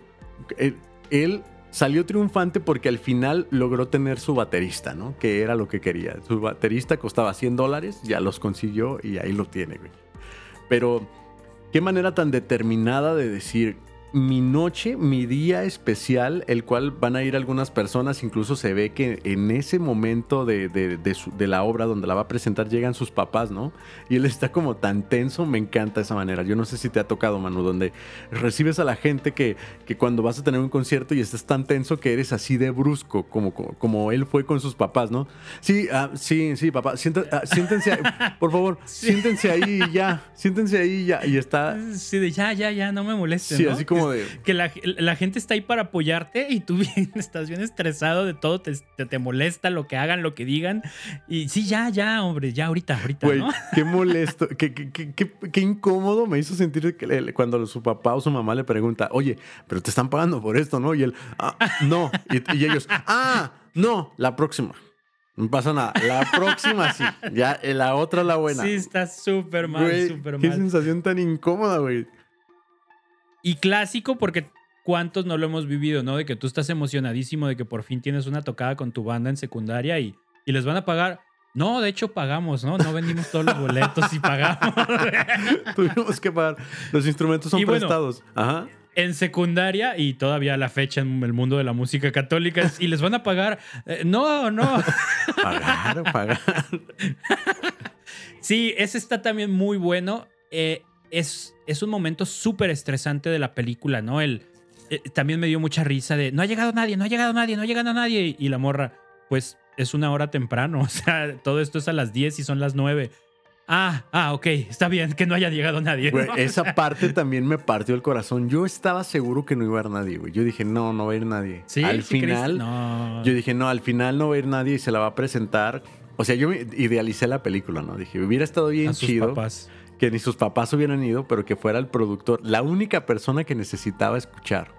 Él, él salió triunfante porque al final logró tener su baterista, ¿no? Que era lo que quería. Su baterista costaba 100 dólares, ya los consiguió y ahí lo tiene, güey. Pero, qué manera tan determinada de decir, mi noche, mi día especial, el cual van a ir algunas personas, incluso se ve que en ese momento de, de- de su- de la obra donde la va a presentar llegan sus papás, ¿no? Y él está como tan tenso, me encanta esa manera. Yo no sé si te ha tocado, Manu, donde recibes a la gente que, que cuando vas a tener un concierto y estás tan tenso que eres así de brusco, como, como, como él fue con sus papás, ¿no? Sí, ah, sí, sí, papá, sienta- ah, siéntense, ahí, por favor, <laughs> siéntense ahí y ya, siéntense ahí y ya. Y está, Sí, de ya, ya, ya, no me molestes. sí, ¿no? así como de... que la, la gente está ahí para apoyarte y tú <laughs> bien, estás bien estresado de todo, te, te, te molesta lo que hagan, lo que digan. Y sí, ya, ya, hombre, ya ahorita, ahorita, Güey, ¿no? qué molesto, <laughs> qué, qué- qué- qué- qué incómodo me hizo sentir que cuando su papá o su mamá le pregunta, oye, pero te están pagando por esto, ¿no? Y él, "Ah, no. Y, y ellos, ah, no, la próxima. No pasa nada. La próxima sí. Ya, eh, la otra la buena. Sí, está súper mal, súper qué mal. sensación tan incómoda, güey. Y clásico porque cuántos no lo hemos vivido, ¿no? De que tú estás emocionadísimo de que por fin tienes una tocada con tu banda en secundaria y, y les van a pagar. No, de hecho pagamos, ¿no? No vendimos todos los boletos y pagamos. <laughs> Tuvimos que pagar. Los instrumentos son Y bueno, prestados. Ajá. en secundaria y todavía a la fecha en el mundo de la música católica y les van a pagar. eh, no, no. <laughs> Pagar, pagar. Sí, ese está también muy bueno. Eh, es, es un momento súper estresante de la película, ¿no? El, eh, también me dio mucha risa de no ha llegado nadie, no ha llegado nadie, no ha llegado nadie. Y la morra, pues es una hora temprano. <laughs> O sea, todo esto es a las 10 y son las 9. Ah, ah, ok, está bien que no haya llegado nadie. Güey, esa <laughs> parte también me partió el corazón. Yo estaba seguro que no iba a ir nadie, güey. Yo dije, no, no va a ir nadie. Sí, al ¿Sí final, no. yo dije, no, al final no va a ir nadie y se la va a presentar. O sea, yo idealicé la película, ¿no? Dije, hubiera estado bien a sus chido papás. Que ni sus papás hubieran ido, pero que fuera el productor, la única persona que necesitaba escuchar.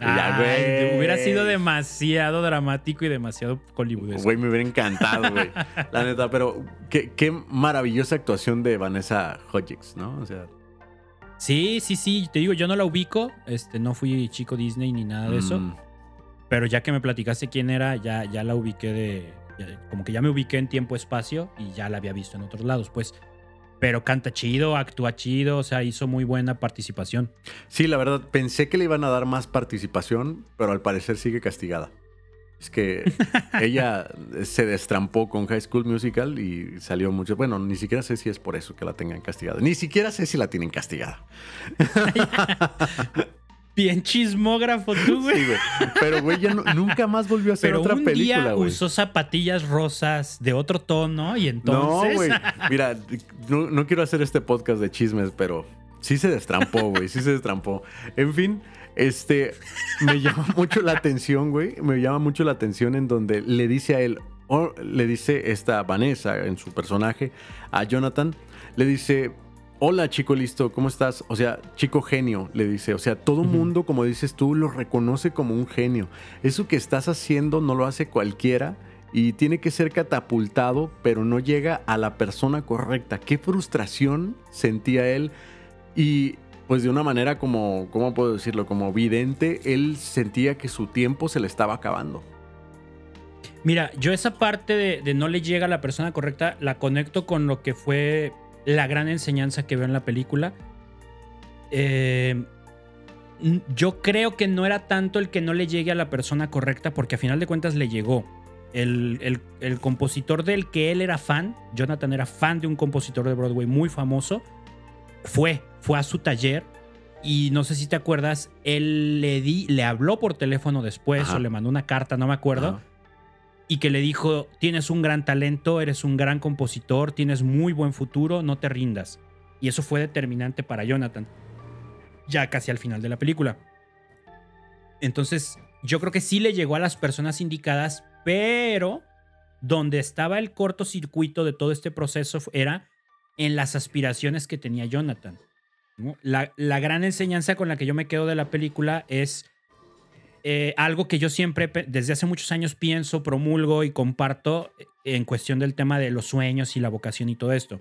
Ya, Ay, hubiera sido demasiado dramático y demasiado hollywoodesco. Güey, me hubiera encantado, güey. <laughs> La neta, pero qué, qué maravillosa actuación de Vanessa Hudgens, ¿no? O sea, Sí, sí, sí. Te digo, yo no la ubico. Este, no fui chico Disney ni nada de eso. mm, Pero ya que me platicaste quién era, ya, ya la ubiqué de. ya- como que ya me ubiqué en tiempo-espacio y ya la había visto en otros lados, pues. Pero canta chido, actúa chido, o sea, hizo muy buena participación. Sí, la verdad, pensé que le iban a dar más participación, pero al parecer sigue castigada. es que <laughs> ella se destrampó con High School Musical y salió mucho. Bueno, ni siquiera sé si es por eso que la tengan castigada. Ni siquiera sé si la tienen castigada. <laughs> Bien chismógrafo tú, güey. Sí, güey. Pero, güey, ya no- nunca más volvió a hacer Pero otra un película, día güey. usó zapatillas rosas de otro tono y No, entonces... <laughs> güey. Mira, no, no quiero hacer este podcast de chismes, pero sí se destrampó, güey. Sí se destrampó. En fin, este me llama <laughs> mucho la atención, güey. Me llama mucho la atención en donde le dice a él, o le dice esta Vanessa en su personaje, a Jonathan, le dice. Hola, chico listo, ¿cómo estás? O sea, chico genio, le dice. O sea, todo mundo, como dices tú, lo reconoce como un genio. Eso que estás haciendo no lo hace cualquiera y tiene que ser catapultado, pero no llega a la persona correcta. Qué frustración sentía él y pues de una manera como, ¿cómo puedo decirlo? Como vidente, él sentía que su tiempo se le estaba acabando. Mira, yo esa parte de, de no le llega a la persona correcta la conecto con lo que fue la gran enseñanza que veo en la película. Eh, yo creo que no era tanto el que no le llegue a la persona correcta, porque a final de cuentas le llegó. El, el- el compositor del que él era fan, Jonathan era fan de un compositor de Broadway muy famoso, fue, fue a su taller y no sé si te acuerdas, él le, di, le habló por teléfono después Ajá. o le mandó una carta, no me acuerdo Ajá. Y que le dijo, tienes un gran talento, eres un gran compositor, tienes muy buen futuro, no te rindas. Y eso fue determinante para Jonathan, ya casi al final de la película. Entonces, yo creo que sí le llegó a las personas indicadas, pero donde estaba el cortocircuito de todo este proceso era en las aspiraciones que tenía Jonathan. la gran enseñanza con la que yo me quedo de la película es eh, algo que yo siempre, desde hace muchos años, pienso, promulgo y comparto eh, en cuestión del tema de los sueños y la vocación y todo esto.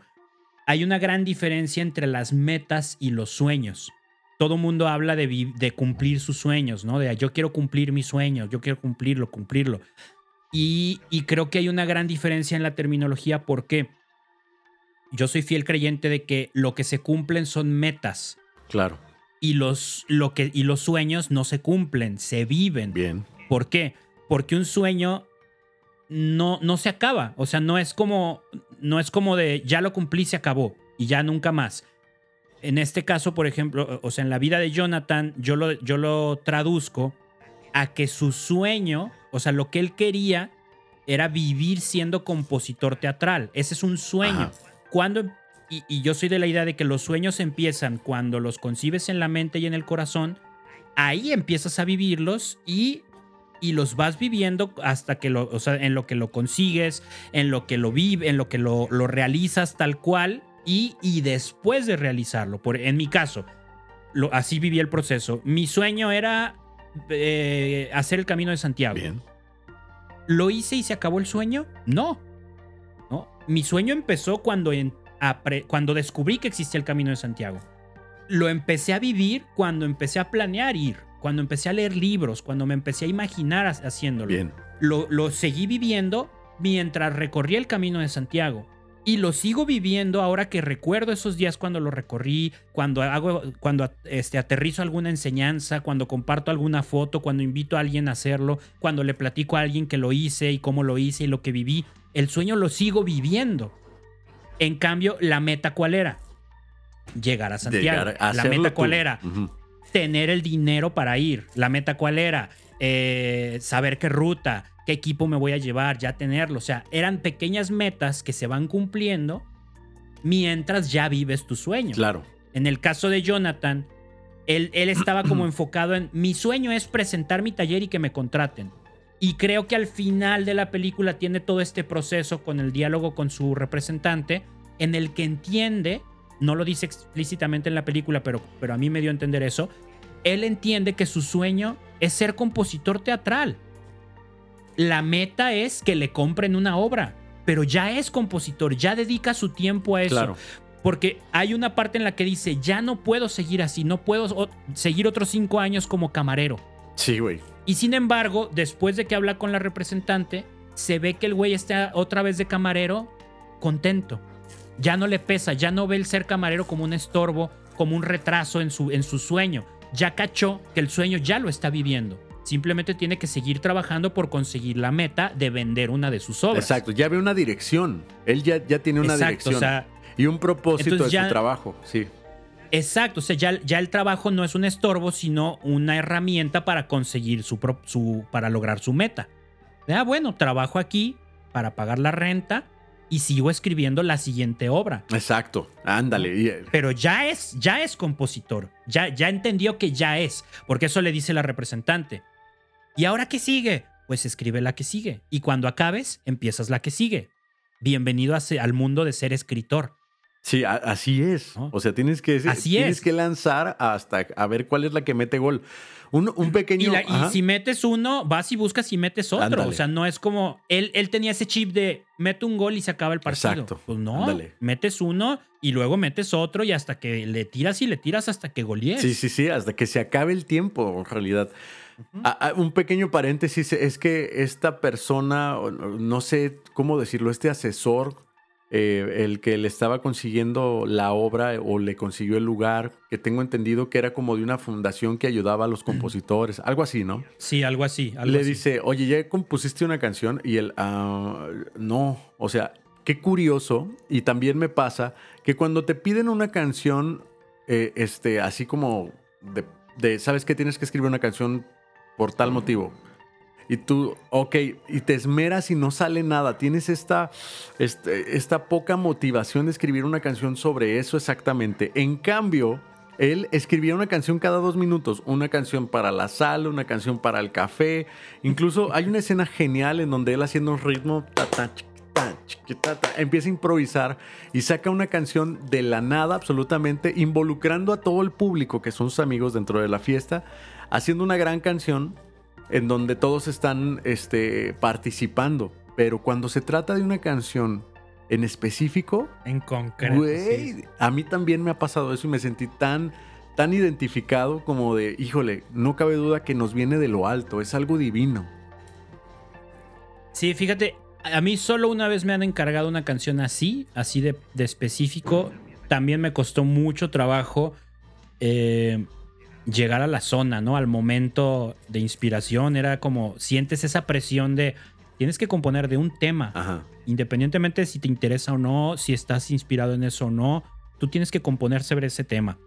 Hay una gran diferencia entre las metas y los sueños. Todo mundo habla de, cumplir sus sueños, ¿no? De yo quiero cumplir mis sueños, yo quiero cumplirlo, cumplirlo. Y creo que hay una gran diferencia en la terminología porque yo soy fiel creyente de que lo que se cumplen son metas Claro, y los, lo que, y los sueños no se cumplen, se viven. bien. ¿Por qué? Porque un sueño no, no se acaba. O sea, no es como. No es como de ya lo cumplí, se acabó. Y ya nunca más. En este caso, por ejemplo, o sea, en la vida de Jonathan, yo lo, yo lo traduzco a que su sueño, o sea, lo que él quería era vivir siendo compositor teatral. Ese es un sueño. Ajá. Cuando, y, y yo soy de la idea de que los sueños empiezan cuando los concibes en la mente y en el corazón, ahí empiezas a vivirlos y, y los vas viviendo hasta que lo, o sea, en lo que lo consigues, en lo que lo vives, en lo que lo, lo realizas tal cual y, y después de realizarlo. Por, en mi caso, lo, así viví el proceso. Mi sueño era eh, hacer el camino de Santiago. Bien. ¿Lo hice y se acabó el sueño? No. ¿No? Mi sueño empezó cuando, en- cuando descubrí que existía el Camino de Santiago. Lo empecé a vivir cuando empecé a planear ir, cuando empecé a leer libros, cuando me empecé a imaginar ha- haciéndolo. Bien. Lo, lo seguí viviendo mientras recorría el Camino de Santiago. Y lo sigo viviendo ahora que recuerdo esos días cuando lo recorrí, cuando hago, cuando este, aterrizo alguna enseñanza, cuando comparto alguna foto, cuando invito a alguien a hacerlo, cuando le platico a alguien que lo hice y cómo lo hice y lo que viví. El sueño lo sigo viviendo. En cambio, la meta cuál era? Llegar a Santiago. Llegar a la meta cuál tú. era? Tener el dinero para ir. La meta cuál era? Eh, saber qué ruta, qué equipo me voy a llevar, ya tenerlo. O sea, eran pequeñas metas que se van cumpliendo mientras ya vives tu sueño. Claro. En el caso de Jonathan, él, él estaba como <clears throat> enfocado en mi sueño es presentar mi taller y que me contraten. Y creo que al final de la película tiene todo este proceso con el diálogo con su representante, en el que entiende, no lo dice explícitamente en la película, pero, pero a mí me dio a entender eso, él entiende que su sueño es ser compositor teatral. La meta es que le compren una obra, pero ya es compositor, ya dedica su tiempo a eso. Claro. Porque hay una parte en la que dice, ya no puedo seguir así, no puedo seguir otros cinco años como camarero. Sí, güey. Y sin embargo, después de que habla con la representante, se ve que el güey está otra vez de camarero contento. Ya no le pesa, ya no ve el ser camarero como un estorbo, como un retraso en su, en su sueño. Ya cachó que el sueño ya lo está viviendo. Simplemente tiene que seguir trabajando por conseguir la meta de vender una de sus obras. Exacto, ya ve una dirección. Él ya, ya tiene una Exacto, dirección. o sea, y un propósito de ya- su trabajo, sí. Exacto, o sea, ya, ya el trabajo no es un estorbo, sino una herramienta para conseguir su, su para lograr su meta. Ah, bueno, trabajo aquí para pagar la renta y sigo escribiendo la siguiente obra. Exacto, ándale. eh, Pero ya es, ya es compositor. Ya, ya entendió que ya es, porque eso le dice la representante. ¿Y ahora qué sigue? Pues escribe la que sigue. Y cuando acabes, empiezas la que sigue. Bienvenido a al mundo de ser escritor. Sí, a- así es. ¿No? O sea, tienes que, Así tienes es. que lanzar hasta a ver cuál es la que mete gol. Un, un Y, pequeño. la- y ajá. si metes uno, vas y buscas y metes otro. Ándale. O sea, no es como. Él, él tenía ese chip de mete un gol y se acaba el partido. Exacto. Pues no. Ándale. Metes uno y luego metes otro y hasta que le tiras y le tiras hasta que golees. Sí, sí, sí, hasta que se acabe el tiempo, en realidad. Ah, ah, un pequeño paréntesis es que esta persona, no sé cómo decirlo, este asesor, eh, el que le estaba consiguiendo la obra o le consiguió el lugar, que tengo entendido que era como de una fundación que ayudaba a los compositores, algo así, ¿no? Sí, algo así. algo le así. dice, oye, ¿ya compusiste una canción? Y él, "Ah, no, o sea, qué curioso. Y también me pasa que cuando te piden una canción, eh, este, así como de, de, ¿sabes que Tienes que escribir una canción por tal motivo. Y tú, ok, y te esmeras y no sale nada. Tienes esta, este- esta poca motivación de escribir una canción sobre eso exactamente. En cambio, él escribía una canción cada dos minutos. Una canción para la sala, una canción para el café. Incluso hay una escena genial en donde él haciendo un ritmo, ta, ta, ta, empieza a improvisar y saca una canción de la nada absolutamente, involucrando a todo el público que son sus amigos dentro de la fiesta, haciendo una gran canción en donde todos están este, participando. Pero cuando se trata de una canción en específico, En concreto. güey, sí. a mí también me ha pasado eso y me sentí tan, tan identificado como de, híjole, no cabe duda que nos viene de lo alto, es algo divino. Sí, fíjate, a mí solo una vez me han encargado una canción así, así de, de específico. También me costó mucho trabajo eh, llegar a la zona, ¿no? Al momento de inspiración. Era como, sientes esa presión de, tienes que componer de un tema. Ajá. Independientemente de si te interesa o no, si estás inspirado en eso o no, tú tienes que componer sobre ese tema.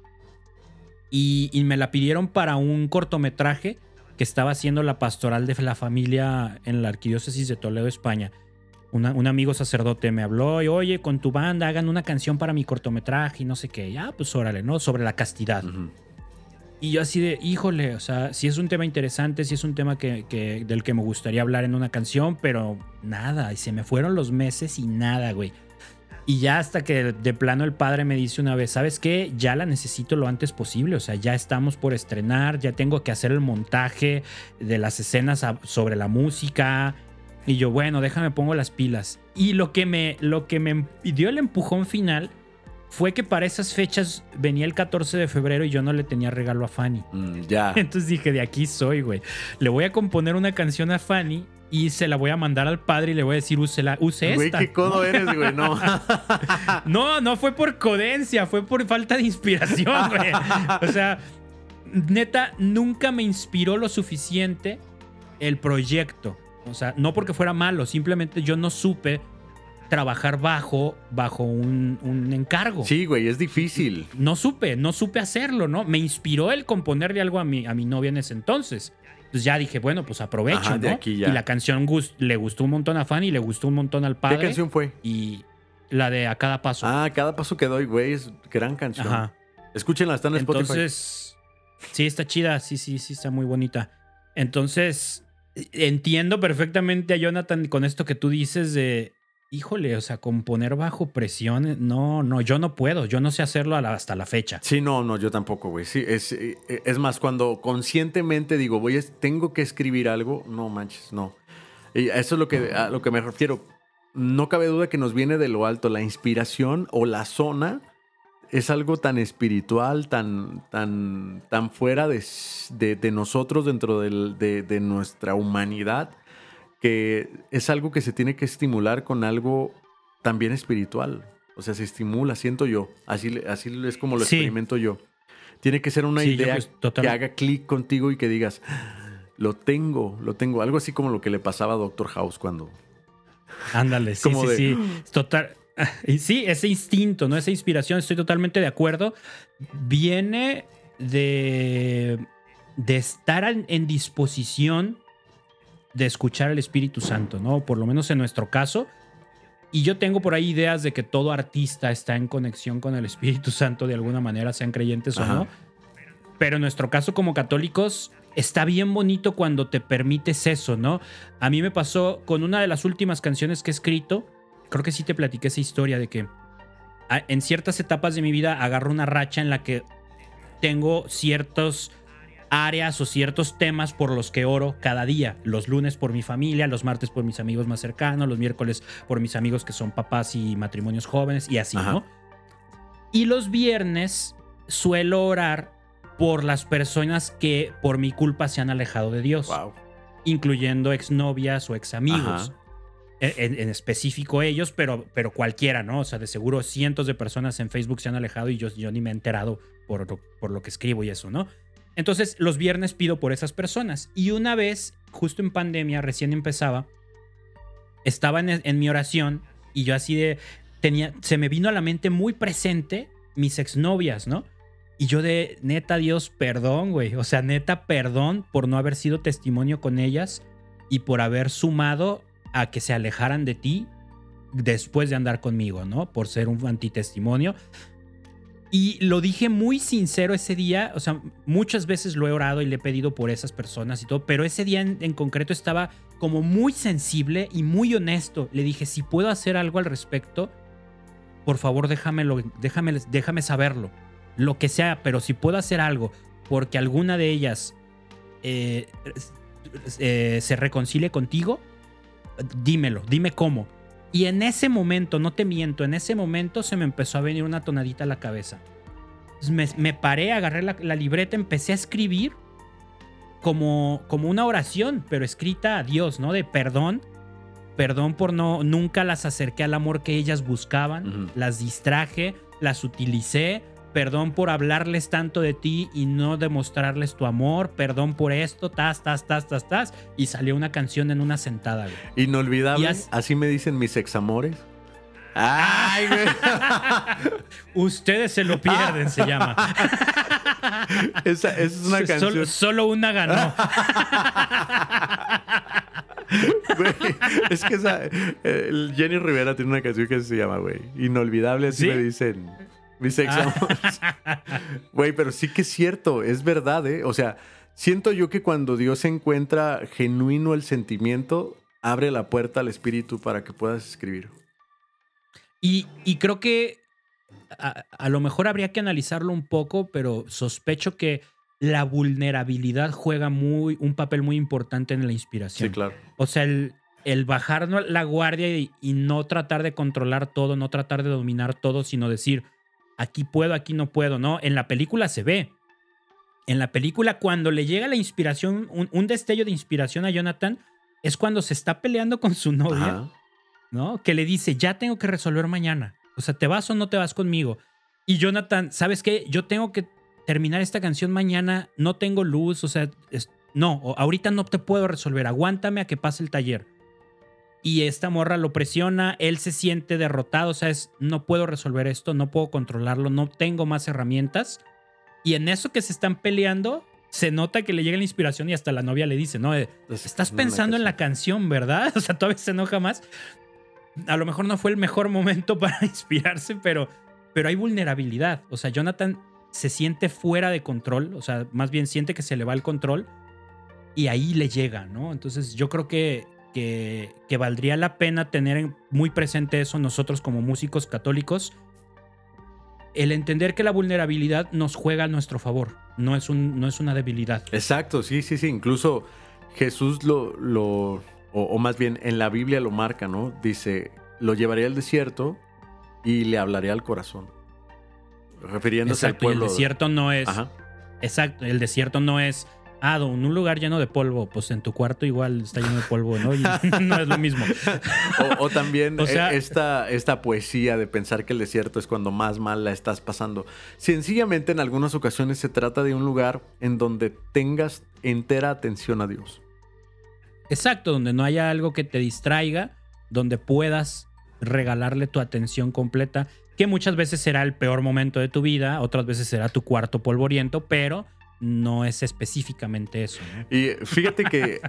Y, y me la pidieron para un cortometraje que estaba haciendo la pastoral de la familia en la arquidiócesis de Toledo, España. Una- un amigo sacerdote me habló y, oye, con tu banda hagan una canción para mi cortometraje y no sé qué. Ya, pues órale, ¿no? Sobre la castidad. Ujú. Y yo así de, híjole, o sea, si es un tema interesante, si es un tema que, que- del que me gustaría hablar en una canción, pero nada, y se me fueron los meses y nada, güey. Y ya hasta que de plano el padre me dice una vez, ¿sabes qué? Ya la necesito lo antes posible, o sea, ya estamos por estrenar, ya tengo que hacer el montaje de las escenas sobre la música. Y yo, bueno, déjame pongo las pilas. Y lo que me, lo que me dio el empujón final fue que para esas fechas venía el 14 de febrero y yo no le tenía regalo a Fanny. Mm, ya. <laughs> Entonces dije, de aquí soy, güey. Le voy a componer una canción a Fanny y se la voy a mandar al padre y le voy a decir, úsela, use Güey, esta. qué codo eres, güey, no. <laughs> No, no fue por codencia, fue por falta de inspiración, güey. O sea, neta, nunca me inspiró lo suficiente el proyecto. O sea, no porque fuera malo, simplemente yo no supe trabajar bajo, bajo un, un encargo. Sí, güey, es difícil. No supe, no supe hacerlo, ¿no? Me inspiró el componerle algo a mi, a mi novia en ese entonces. Entonces ya dije, bueno, pues aprovecho, Ajá, de ¿no? aquí ya. Y la canción le gustó un montón a Fanny, le gustó un montón al padre. ¿Qué canción fue? Y la de A Cada Paso. Ah, cada paso que doy, güey, es gran canción. Ajá. Escúchenla, está en Spotify. Entonces, sí, está chida, sí, sí, sí, está muy bonita. Entonces, entiendo perfectamente a Jonathan con esto que tú dices de, híjole, o sea, componer bajo presión, no, no, yo no puedo, yo no sé hacerlo hasta la fecha. Sí, no, no, yo tampoco, güey. Sí, es, eh, es más, cuando conscientemente digo, voy tengo que escribir algo, no manches, no. Y eso es lo que, a lo que me refiero. No cabe duda que nos viene de lo alto. La inspiración o la zona es algo tan espiritual, tan, tan, tan fuera de, de- nosotros, dentro de, de nuestra humanidad, que es algo que se tiene que estimular con algo también espiritual. O sea, se estimula, siento yo. Así, así es como lo Sí. experimento yo. Tiene que ser una Sí, idea pues, que haga clic contigo y que digas, lo tengo, lo tengo. Algo así como lo que le pasaba a Doctor House cuando. Ándale, sí, sí, sí. Total. <laughs> Sí, ese instinto, ¿no? Esa inspiración, estoy totalmente de acuerdo. Viene de, de estar en disposición de escuchar al Espíritu Santo, ¿no? Por lo menos en nuestro caso. Y yo tengo por ahí ideas de que todo artista está en conexión con el Espíritu Santo de alguna manera, sean creyentes o no. Pero en nuestro caso como católicos, está bien bonito cuando te permites eso, ¿no? A mí me pasó con una de las últimas canciones que he escrito, creo que sí te platiqué esa historia de que en ciertas etapas de mi vida agarro una racha en la que tengo ciertos áreas o ciertos temas por los que oro cada día. Los lunes por mi familia, los martes por mis amigos más cercanos, los miércoles por mis amigos que son papás y matrimonios jóvenes y así, ¿no? Y los viernes suelo orar por las personas que por mi culpa se han alejado de Dios. Incluyendo exnovias o examigos. E, en, en, específico ellos, pero, pero cualquiera, ¿no? O sea, de seguro cientos de personas en Facebook se han alejado y yo, yo ni me he enterado por, por lo que escribo y eso, ¿no? Entonces, los viernes pido por esas personas. Y una vez, justo en pandemia, recién empezaba, estaba en, mi oración y yo así de. Tenía, se me vino a la mente muy presente mis exnovias, ¿no? Y yo de, neta, Dios, perdón, güey. O sea, neta, perdón por no haber sido testimonio con ellas y por haber sumado a que se alejaran de ti después de andar conmigo, ¿no? Por ser un antitestimonio. Y lo dije muy sincero ese día, o sea, muchas veces lo he orado y le he pedido por esas personas y todo, pero ese día en, concreto estaba como muy sensible y muy honesto. Le dije, si puedo hacer algo al respecto, por favor déjamelo, déjame, déjame saberlo lo que sea, pero si puedo hacer algo porque alguna de ellas eh, eh, se reconcilie contigo, dímelo, dime cómo. Y en ese momento, no te miento, en ese momento se me empezó a venir una tonadita a la cabeza. Me, paré, agarré la, libreta, empecé a escribir como, como una oración, pero escrita a Dios, ¿no? De perdón. Perdón por no, nunca las acerqué al amor que ellas buscaban, las distraje, las utilicé, perdón por hablarles tanto de ti y no demostrarles tu amor, perdón por esto, tas, tas, tas, tas, tas. Y salió una canción en una sentada, güey. Inolvidable, así me dicen mis examores. Ay, güey. <laughs> Ustedes se lo pierden, se llama. <laughs> esa, es una canción. Solo, una ganó. <laughs> es que esa, Jenny Rivera tiene una canción que se llama, güey, Inolvidable, así me dicen. Mis ex Güey, pero sí que es cierto, es verdad, ¿eh? O sea, siento yo que cuando Dios encuentra genuino el sentimiento, abre la puerta al espíritu para que puedas escribir. Y, creo que a, lo mejor habría que analizarlo un poco, pero sospecho que la vulnerabilidad juega muy, un papel muy importante en la inspiración. Sí, claro. O sea, el, el bajar la guardia y, y, no tratar de controlar todo, no tratar de dominar todo, sino decir, aquí puedo, aquí no puedo, ¿no? En la película se ve. En la película, cuando le llega la inspiración, un, destello de inspiración a Jonathan, es cuando se está peleando con su novia, ¿no? Que le dice, ya tengo que resolver mañana. O sea, ¿te vas o no te vas conmigo? Y Jonathan, ¿sabes qué? Yo tengo que terminar esta canción mañana, no tengo luz, o sea, no, ahorita no te puedo resolver, aguántame a que pase el taller y esta morra lo presiona, él se siente derrotado, o sea, es, no puedo resolver esto, no puedo controlarlo, no tengo más herramientas. Y en eso que se están peleando, se nota que le llega la inspiración y hasta la novia le dice, no, estás pensando en la canción, ¿verdad? <laughs> O sea, todavía se enoja más. A lo mejor no fue el mejor momento <laughs> para inspirarse, pero, pero hay vulnerabilidad. O sea, Jonathan se siente fuera de control, o sea, más bien siente que se le va el control y ahí le llega, ¿no? Entonces yo creo que que, valdría la pena tener muy presente eso nosotros como músicos católicos. El entender que la vulnerabilidad nos juega a nuestro favor, no es, un, no es una debilidad. Exacto, sí, sí, sí. Incluso Jesús lo, lo o, más bien en la Biblia lo marca, ¿no? Dice, lo llevaré al desierto y le hablaré al corazón. Refiriéndose al pueblo. el desierto no es. Exacto, el desierto no es Ah, en un lugar lleno de polvo, pues en tu cuarto igual está lleno de polvo, ¿no? Y <laughs> no es lo mismo. O, también eh, esta, esta poesía de pensar que el desierto es cuando más mal la estás pasando. Sencillamente en algunas ocasiones se trata de un lugar en donde tengas entera atención a Dios. Exacto, donde no haya algo que te distraiga, donde puedas regalarle tu atención completa, que muchas veces será el peor momento de tu vida, otras veces será tu cuarto polvoriento, pero no es específicamente eso. Y fíjate que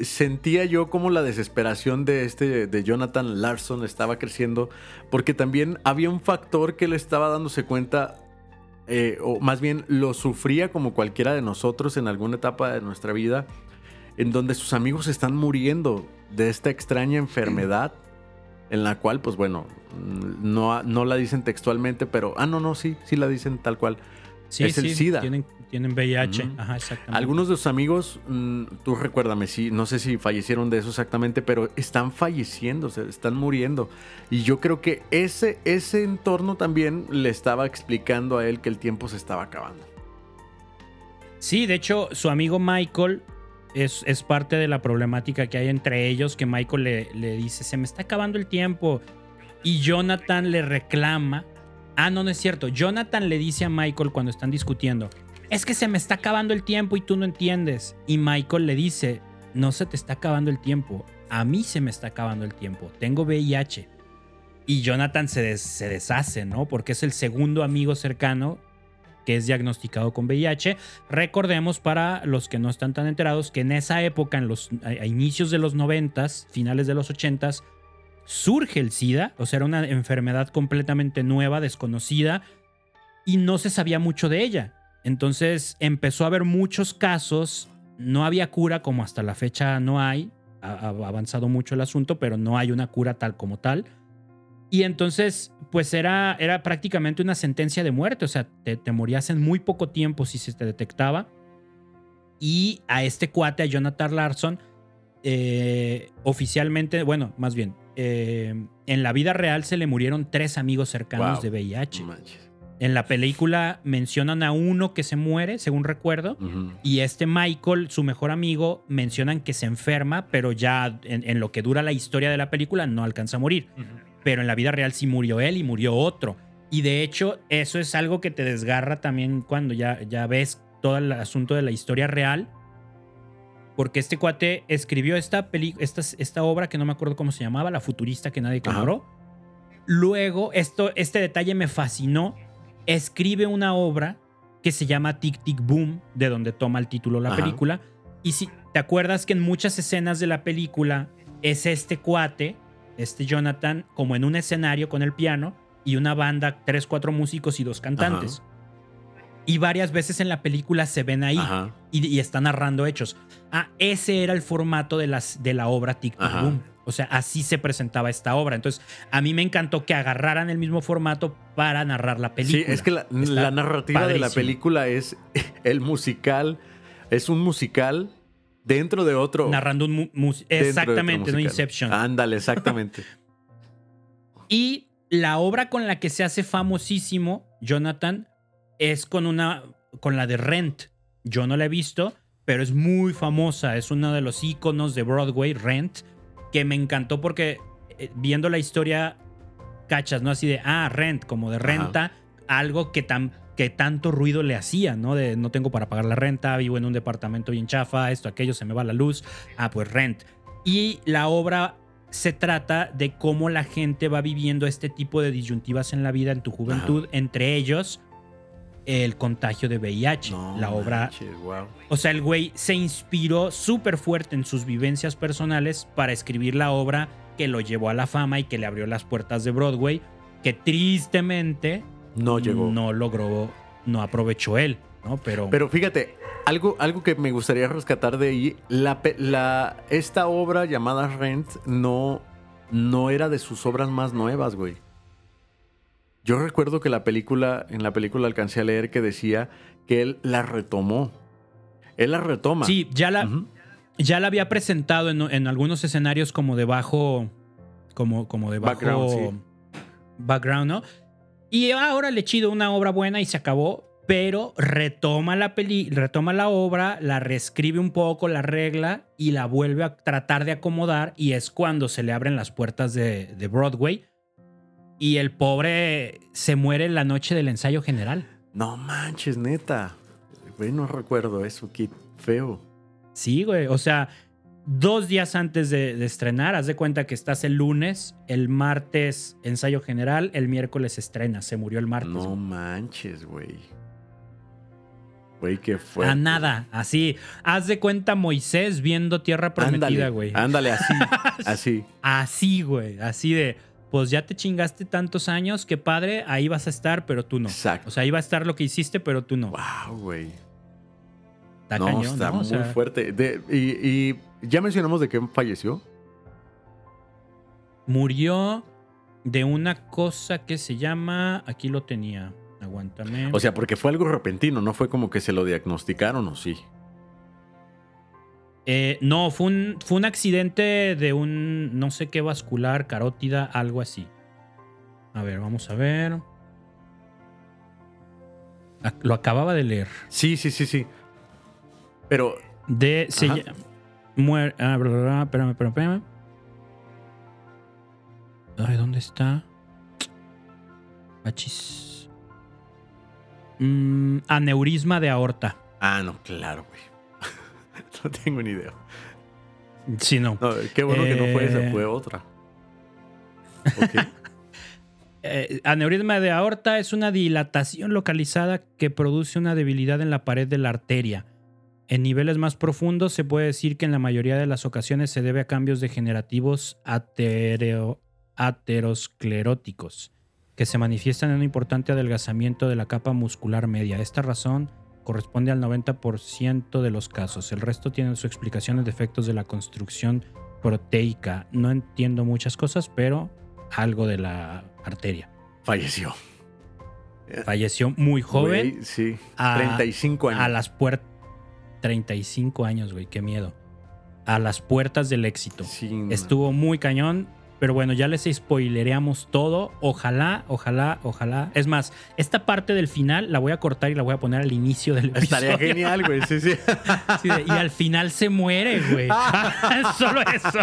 sentía yo como la desesperación de este de Jonathan Larson estaba creciendo, porque también había un factor que le estaba dándose cuenta, eh, o más bien lo sufría como cualquiera de nosotros en alguna etapa de nuestra vida, en donde sus amigos están muriendo de esta extraña enfermedad. En la cual, pues bueno, no, no la dicen textualmente, pero, ah, no, no, sí, sí la dicen tal cual. Sí, es el SIDA. Tienen VIH. Ajá, exactamente. Algunos de sus amigos, mm, tú recuérdame, sí, no sé si fallecieron de eso exactamente, pero están falleciendo, se están muriendo. Y yo creo que ese, ese entorno también le estaba explicando a él que el tiempo se estaba acabando. Sí, de hecho, su amigo Michael es, es parte de la problemática que hay entre ellos, que Michael le, le dice, se me está acabando el tiempo. Y Jonathan le reclama. Ah, no, no es cierto. Jonathan le dice a Michael cuando están discutiendo, es que se me está acabando el tiempo y tú no entiendes. Y Michael le dice, no se te está acabando el tiempo, a mí se me está acabando el tiempo, tengo VIH. Y Jonathan se, deshace, ¿no? Porque es el segundo amigo cercano que es diagnosticado con VIH. Recordemos para los que no están tan enterados que en esa época, en los, inicios de los 90, finales de los 80, surge el SIDA, o sea, era una enfermedad completamente nueva, desconocida, y no se sabía mucho de ella. Entonces empezó a haber muchos casos, no había cura como hasta la fecha no hay, ha, avanzado mucho el asunto, pero no hay una cura tal como tal. Y entonces, pues era, era prácticamente una sentencia de muerte, o sea, te, morías en muy poco tiempo si se te detectaba. Y a este cuate, a Jonathan Larson, eh, oficialmente, bueno, más bien, eh, en la vida real se le murieron tres amigos cercanos de VIH. En la película mencionan a uno que se muere, según recuerdo, y este Michael, su mejor amigo, mencionan que se enferma, pero ya en, lo que dura la historia de la película no alcanza a morir. Pero en la vida real sí murió él y murió otro. Y de hecho, eso es algo que te desgarra también cuando ya, ya ves todo el asunto de la historia real. Porque este cuate escribió esta, esta, esta obra que no me acuerdo cómo se llamaba, La Futurista que nadie compró. Luego, esto, este detalle me fascinó escribe una obra que se llama Tic Tic Boom, de donde toma el título la película. Y si te acuerdas que en muchas escenas de la película es este cuate, este Jonathan, como en un escenario con el piano y una banda, tres, cuatro músicos y dos cantantes. Y varias veces en la película se ven ahí y, están narrando hechos. Ah, ese era el formato de, las, de la obra Tic Tic Boom. O sea, así se presentaba esta obra. Entonces, a mí me encantó que agarraran el mismo formato para narrar la película. Sí, es que la, narrativa de la película es <laughs> el musical, es un musical dentro de otro. Narrando un musical. Exactamente, no Inception. Ándale, <laughs> exactamente. y la obra con la que se hace famosísimo, Jonathan, es con una. con la de Rent. Yo no la he visto, pero es muy famosa. Es uno de los iconos de Broadway, Rent que me encantó porque eh, viendo la historia, cachas, ¿no? Así de, ah, rent, como de renta, algo que, tan, que tanto ruido le hacía, ¿no? De no tengo para pagar la renta, vivo en un departamento bien chafa, esto, aquello, se me va la luz, ah, pues rent. Y la obra se trata de cómo la gente va viviendo este tipo de disyuntivas en la vida, en tu juventud, entre ellos el contagio de VIH. la obra. O sea, el güey se inspiró súper fuerte en sus vivencias personales para escribir la obra que lo llevó a la fama y que le abrió las puertas de Broadway, que tristemente no llegó. No logró, no aprovechó él, ¿no? Pero, Pero fíjate, algo, algo que me gustaría rescatar de ahí, la, la, esta obra llamada Rent no, no era de sus obras más nuevas, güey. Yo recuerdo que la película, en la película alcancé a leer que decía que él la retomó. Él la retoma. Sí, ya la, ya la había presentado en, algunos escenarios como de bajo. Como, como de bajo. Background, ¿no? Y ahora le chido una obra buena y se acabó. pero retoma la, peli retoma la obra, la reescribe un poco, la regla y la vuelve a tratar de acomodar y es cuando se le abren las puertas de, de Broadway y el pobre se muere en la noche del ensayo general. No manches, neta. Güey, no recuerdo eso, qué feo. Sí, güey, o sea, dos días antes de, de, estrenar, haz de cuenta que estás el lunes, el martes ensayo general, el miércoles estrena, se murió el martes. No güey. manches, güey. Güey, qué fue. A nada, así. Haz de cuenta Moisés viendo tierra prometida, güey. Ándale, así, <laughs> así. Así, güey, así de, pues ya te chingaste tantos años, qué padre, ahí vas a estar, pero tú no. Exacto. O sea, ahí va a estar lo que hiciste, pero tú no. Wow, güey. Está no, cañón, está ¿no? O muy sea, fuerte. De- y, y ya mencionamos de qué falleció. Murió de una cosa que se llama, aquí lo tenía, aguántame. O sea, porque fue algo repentino, no fue como que se lo diagnosticaron o sí. Eh, no, fue un, fue un accidente de un no sé qué vascular, carótida, algo así. A ver, vamos a ver. Ac- Lo acababa de leer. Sí, sí, sí, sí. Pero, De. Se Ajá. lla- muer- ah, bla, bla, bla, espérame, espérame, espérame. Ay, ¿dónde está? Achis. Mm, aneurisma de aorta. ah, no, claro, güey. No <laughs> tengo ni idea. Sí, no. No, qué bueno que no fue esa, Eh. fue otra. <laughs> Eh, aneurisma de aorta es una dilatación localizada que produce una debilidad en la pared de la arteria. En niveles más profundos se puede decir que en la mayoría de las ocasiones se debe a cambios degenerativos ateroscleróticos que se manifiestan en un importante adelgazamiento de la capa muscular media. Esta razón corresponde al 90% de los casos. El resto tienen su explicación en defectos de la construcción proteica. No entiendo muchas cosas, pero algo de la arteria. Falleció. Falleció muy joven Güey, sí. a- 35 años. a las puertas. 35 años, güey, qué miedo. A las puertas del éxito. Sí. Estuvo muy cañón. Pero bueno, ya les spoilereamos todo. Ojalá, ojalá, ojalá. Es más, esta parte del final la voy a cortar y la voy a poner al inicio del episodio. Estaría genial, güey. Sí, sí. <laughs> Sí, de- y al final se muere, güey. <laughs> <laughs> Solo eso.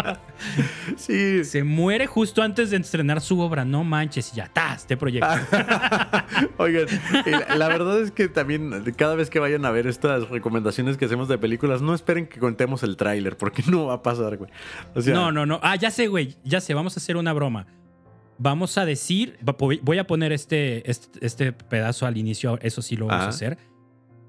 sí. Se muere justo antes de estrenar su obra. No manches, y ya está, este proyecto. Oigan, la, la verdad es que también cada vez que vayan a ver estas recomendaciones que hacemos de películas, no esperen que contemos el tráiler, porque no va a pasar, güey. O sea, no, no, no. Ah, ya sé, güey. Ya sé, vamos a hacer una broma. Vamos a decir, voy a poner este, este, este pedazo al inicio, eso sí lo vamos Ajá. a hacer.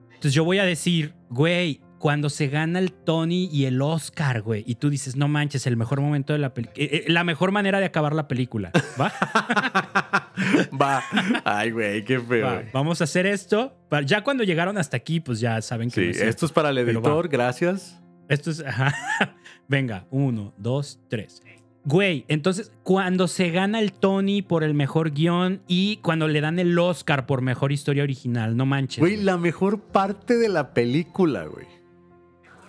Entonces yo voy a decir, güey, cuando se gana el Tony y el Oscar, güey, y tú dices, no manches, el mejor momento de la película, la mejor manera de acabar la película, ¿va? <laughs> Va. Ay, güey, qué feo. Va. Vamos a hacer esto. Ya cuando llegaron hasta aquí, pues ya saben que Sí, no esto es para el editor, gracias. Esto es. ajá. <laughs> Venga, uno, dos, tres. Güey, entonces cuando se gana el Tony por el mejor guion y cuando le dan el Oscar por mejor historia original, no manches. Güey, güey. la mejor parte de la película, güey.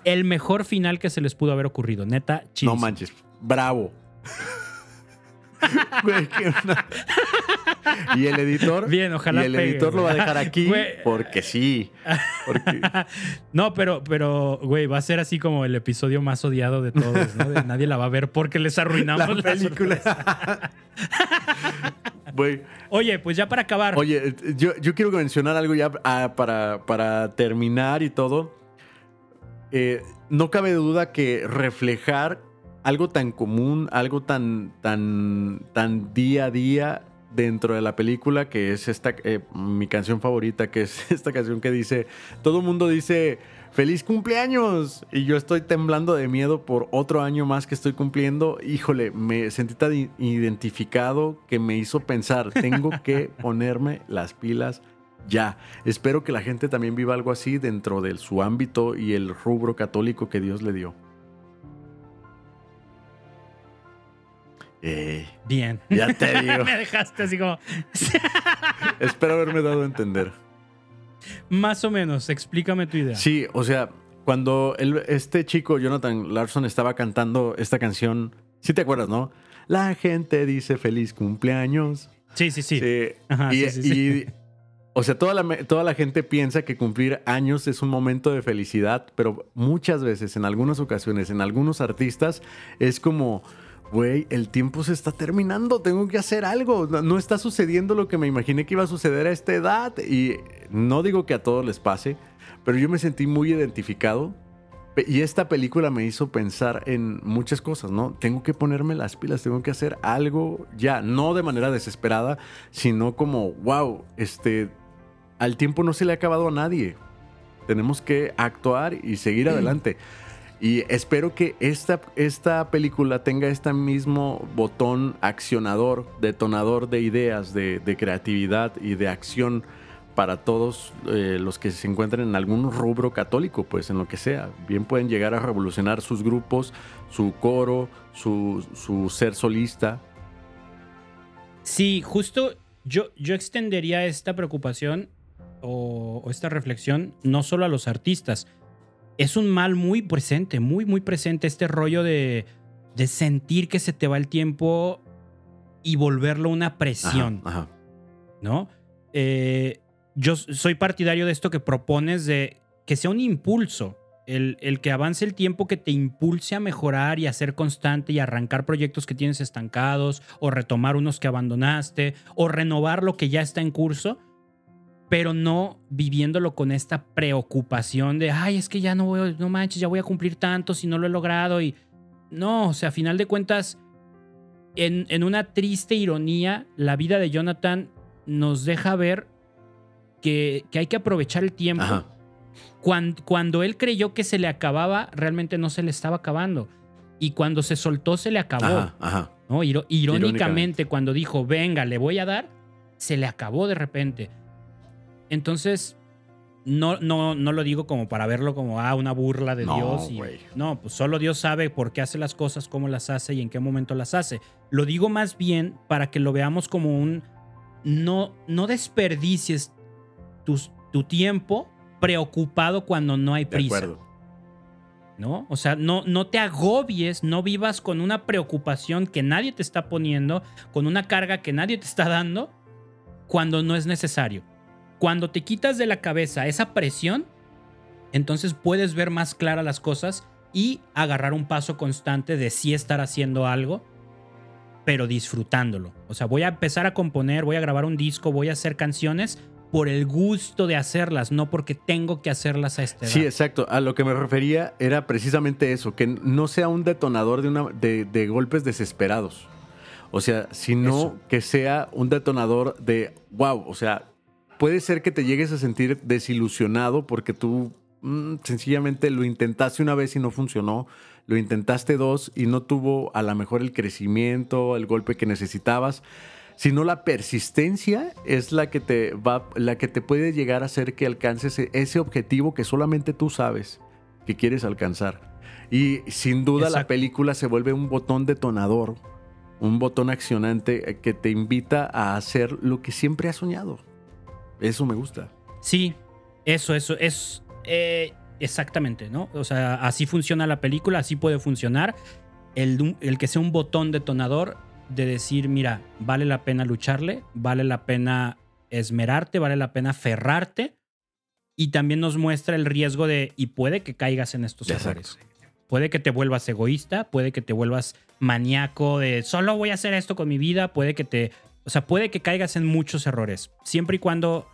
El mejor final que se les pudo haber ocurrido, neta, No chidísimo. manches, bravo. <laughs> Güey, qué una- Y el editor. Bien, ojalá Y el pegue, editor lo va a dejar aquí Güey. porque sí. Porque, <laughs> No, pero, pero, güey, va a ser así como el episodio más odiado de todos, ¿no? De nadie la va a ver porque les arruinamos la la película. sorpresa. Güey, Oye, pues ya para acabar. oye, yo, yo quiero mencionar algo ya ah, para, para terminar y todo. Eh, no cabe duda que reflejar algo tan común, algo tan, tan, tan día a día dentro de la película, que es esta, eh, mi canción favorita, que es <laughs> esta canción que dice, todo el mundo dice, feliz cumpleaños, y yo estoy temblando de miedo por otro año más que estoy cumpliendo, híjole, me sentí tan identificado que me hizo pensar, tengo que <laughs> ponerme las pilas ya. Espero que la gente también viva algo así dentro de su ámbito y el rubro católico que Dios le dio. Bien. ya te <laughs> digo. Me dejaste así como. <laughs> Espero haberme dado a entender. Más o menos, explícame tu idea. Sí, o sea, cuando el- este chico, Jonathan Larson, estaba cantando esta canción, sí te acuerdas, ¿no? La gente dice feliz cumpleaños. Sí, sí, sí. Sí. Ajá, y, sí, sí, sí. y, O sea, toda la, toda la gente piensa que cumplir años es un momento de felicidad, pero muchas veces, en algunas ocasiones, en algunos artistas, es como, güey, el tiempo se está terminando, tengo que hacer algo, no está sucediendo lo que me imaginé que iba a suceder a esta edad. Y no digo que a todos les pase, pero yo me sentí muy identificado y esta película me hizo pensar en muchas cosas, ¿no? Tengo que ponerme las pilas, tengo que hacer algo ya, no de manera desesperada, sino como, wow, este, al tiempo no se le ha acabado a nadie. Tenemos que actuar y seguir adelante. Y espero que esta, esta película tenga este mismo botón accionador, detonador de ideas, de, creatividad y de acción para todos eh, los que se encuentren en algún rubro católico, pues en lo que sea. Bien pueden llegar a revolucionar sus grupos, su coro, su, ser solista. Sí, justo yo, yo extendería esta preocupación o, esta reflexión no solo a los artistas. Es un mal muy presente, muy, muy presente este rollo de, de sentir que se te va el tiempo y volverlo una presión. ¿No? Eh, yo soy partidario de esto que propones de que sea un impulso, el, el, que avance el tiempo que te impulse a mejorar y a ser constante y arrancar proyectos que tienes estancados o retomar unos que abandonaste o renovar lo que ya está en curso, pero no viviéndolo con esta preocupación de, ay, es que ya no voy, no manches, ya voy a cumplir tanto si no lo he logrado y no, o sea, a final de cuentas, en, en una triste ironía, la vida de Jonathan nos deja ver que, hay que aprovechar el tiempo. Cuando, él creyó que se le acababa, realmente no se le estaba acabando. Y cuando se soltó, se le acabó. ¿no? Irónicamente, cuando dijo, venga, le voy a dar, se le acabó de repente. Entonces, no, no, no lo digo como para verlo como ah, una burla de Dios. no, pues solo Dios sabe por qué hace las cosas, cómo las hace y en qué momento las hace. Lo digo más bien para que lo veamos como un no, no desperdicies tu, tiempo preocupado cuando no hay prisa. ¿No? O sea, no, no te agobies, no vivas con una preocupación que nadie te está poniendo, con una carga que nadie te está dando, cuando no es necesario. Cuando te quitas de la cabeza esa presión, entonces puedes ver más claras las cosas y agarrar un paso constante de sí estar haciendo algo, pero disfrutándolo. O sea, voy a empezar a componer, voy a grabar un disco, voy a hacer canciones, por el gusto de hacerlas, no porque tengo que hacerlas a este Sí, exacto. A lo que me refería era precisamente eso, que no sea un detonador de, una, de, golpes desesperados. O sea, sino que sea un detonador de, wow, o sea, puede ser que te llegues a sentir desilusionado porque tú mm, sencillamente lo intentaste una vez y no funcionó, lo intentaste dos y no tuvo a lo mejor el crecimiento, el golpe que necesitabas sino la persistencia es la que te va, la que te puede llegar a hacer que alcances e, ese objetivo que solamente tú sabes que quieres alcanzar. Y sin duda la película se vuelve un botón detonador, un botón accionante eh, que te invita a hacer lo que siempre has soñado. Eso me gusta. Sí, eso, eso, es eh, exactamente, ¿no? O sea, así funciona la película, así puede funcionar. El, el que sea un botón detonador de decir, mira, vale la pena lucharle, vale la pena esmerarte, vale la pena ferrarte. Y también nos muestra el riesgo de, y puede que caigas en estos errores. Puede que te vuelvas egoísta, puede que te vuelvas maníaco de solo voy a hacer esto con mi vida, puede que te, o sea, puede que caigas en muchos errores, siempre y cuando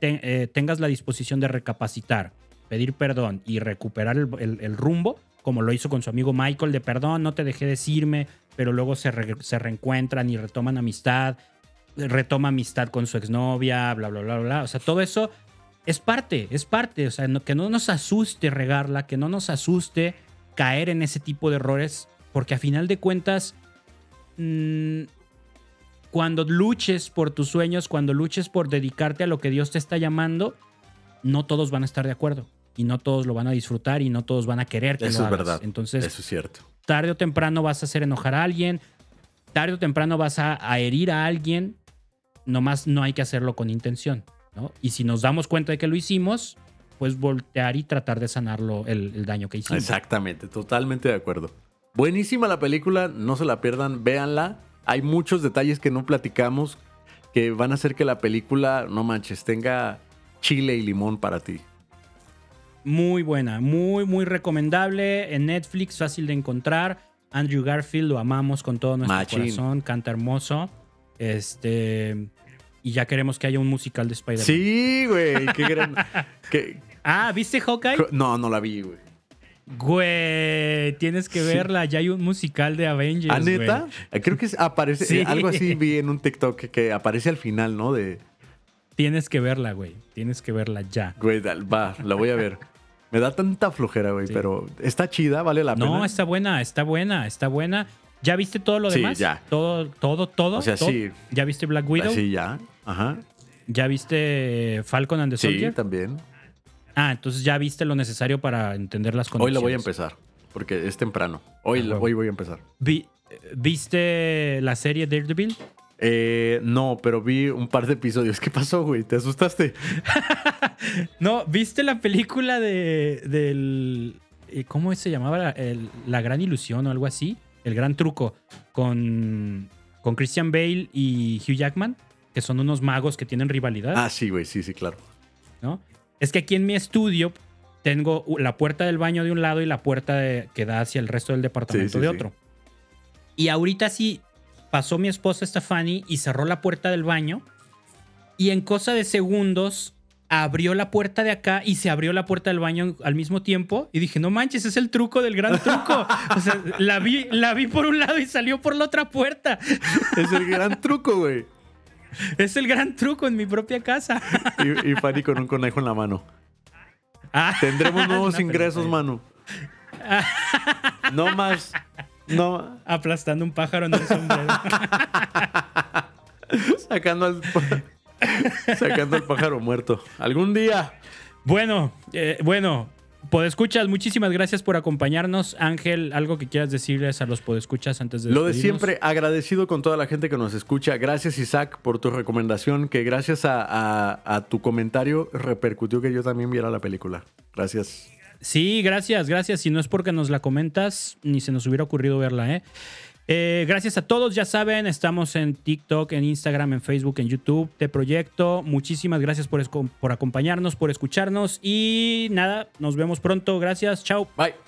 eh, tengas la disposición de recapacitar, pedir perdón y recuperar el rumbo, como lo hizo con su amigo Michael, de perdón, no te dejé decirme, pero luego se, reencuentran y retoman amistad, retoma amistad con su exnovia, bla, bla, bla, bla. O sea, todo eso es parte, es parte. O sea, que no nos asuste regarla, que no nos asuste caer en ese tipo de errores, porque a final de cuentas, mm, cuando luches por tus sueños, cuando luches por dedicarte a lo que Dios te está llamando, no todos van a estar de acuerdo y no todos lo van a disfrutar y no todos van a querer que Eso es verdad. Entonces, eso es cierto. Tarde o temprano vas a hacer enojar a alguien, tarde o temprano vas a, herir a alguien, nomás no hay que hacerlo con intención, ¿no? Y si nos damos cuenta de que lo hicimos, pues voltear y tratar de sanarlo el, el daño que hicimos. Exactamente, totalmente de acuerdo. Buenísima la película, no se la pierdan, véanla. Hay muchos detalles que no platicamos que van a hacer que la película, no manches, tenga chile y limón para ti. Muy buena, muy, muy recomendable. En Netflix, fácil de encontrar. Andrew Garfield lo amamos con todo nuestro Machín. corazón, canta hermoso. Este. Y ya queremos que haya un musical de Spider-Man. Sí, güey, qué gran. <laughs> qué- Ah, ¿viste Hawkeye? no, no la vi, güey. Güey, tienes que Sí. verla. Ya hay un musical de Avengers. ¿Ah, neta? güey. Eh, Creo que es- aparece, Sí. eh, algo así vi en un TikTok que, que aparece al final, ¿no? De, Tienes que verla, güey. Tienes que verla ya. güey, va, la voy a ver. Me da tanta flojera, güey, Sí. pero está chida, vale la No, pena. está buena, está buena, está buena. ¿Ya viste todo lo Sí, demás? ya. Todo, todo, todo. O sea, todo? sí. ¿Ya viste Black Widow? Sí, ya. Ajá. ¿Ya viste Falcon and the Sí, Soldier? también. Ah, entonces ya viste lo necesario para entender las Hoy condiciones. la voy a empezar, porque es temprano. Hoy, Ah, la- huevo. hoy voy a empezar. Vi- ¿Viste la serie Daredevil? Eh, no, pero vi un par de episodios. ¿Qué pasó, güey? ¿Te asustaste? <laughs> No, ¿viste la película de del eh, ¿cómo se llamaba? El- la gran ilusión o algo así, el gran truco con con Christian Bale y Hugh Jackman, que son unos magos que tienen rivalidad, Ah, sí, güey, sí, sí, claro. ¿no? Es que aquí en mi estudio tengo la puerta del baño de un lado y la puerta de- que da hacia el resto del departamento Sí, sí, de sí. otro. Y ahorita sí pasó mi esposa Stephanie y cerró la puerta del baño y en cosa de segundos abrió la puerta de acá y se abrió la puerta del baño al mismo tiempo y dije, no manches, es el truco del gran truco. <laughs> o sea, la vi, la vi por un lado y salió por la otra puerta. Es el gran truco, güey. <laughs> Es el gran truco en mi propia casa. Y, y Fanny con un conejo en la mano. Ah, Tendremos <laughs> nuevos No, ingresos, mano. No más. No. aplastando un pájaro en el sombrero. <laughs> Sacando al. Sacando al pájaro muerto. Algún día. Bueno, eh, bueno, podescuchas, muchísimas gracias por acompañarnos. Ángel, algo que quieras decirles a los podescuchas antes de Lo de siempre, agradecido con toda la gente que nos escucha. Gracias, Isaac, por tu recomendación. Que gracias a, a- a tu comentario repercutió que yo también viera la película. Gracias. Sí, gracias, gracias. Si no es porque nos la comentas, ni se nos hubiera ocurrido verla, ¿eh? Eh, gracias a todos, ya saben, estamos en TikTok, en Instagram, en Facebook, en YouTube, de Proyecto. Muchísimas gracias por, por acompañarnos, por escucharnos y nada, nos vemos pronto. Gracias, chao. Bye.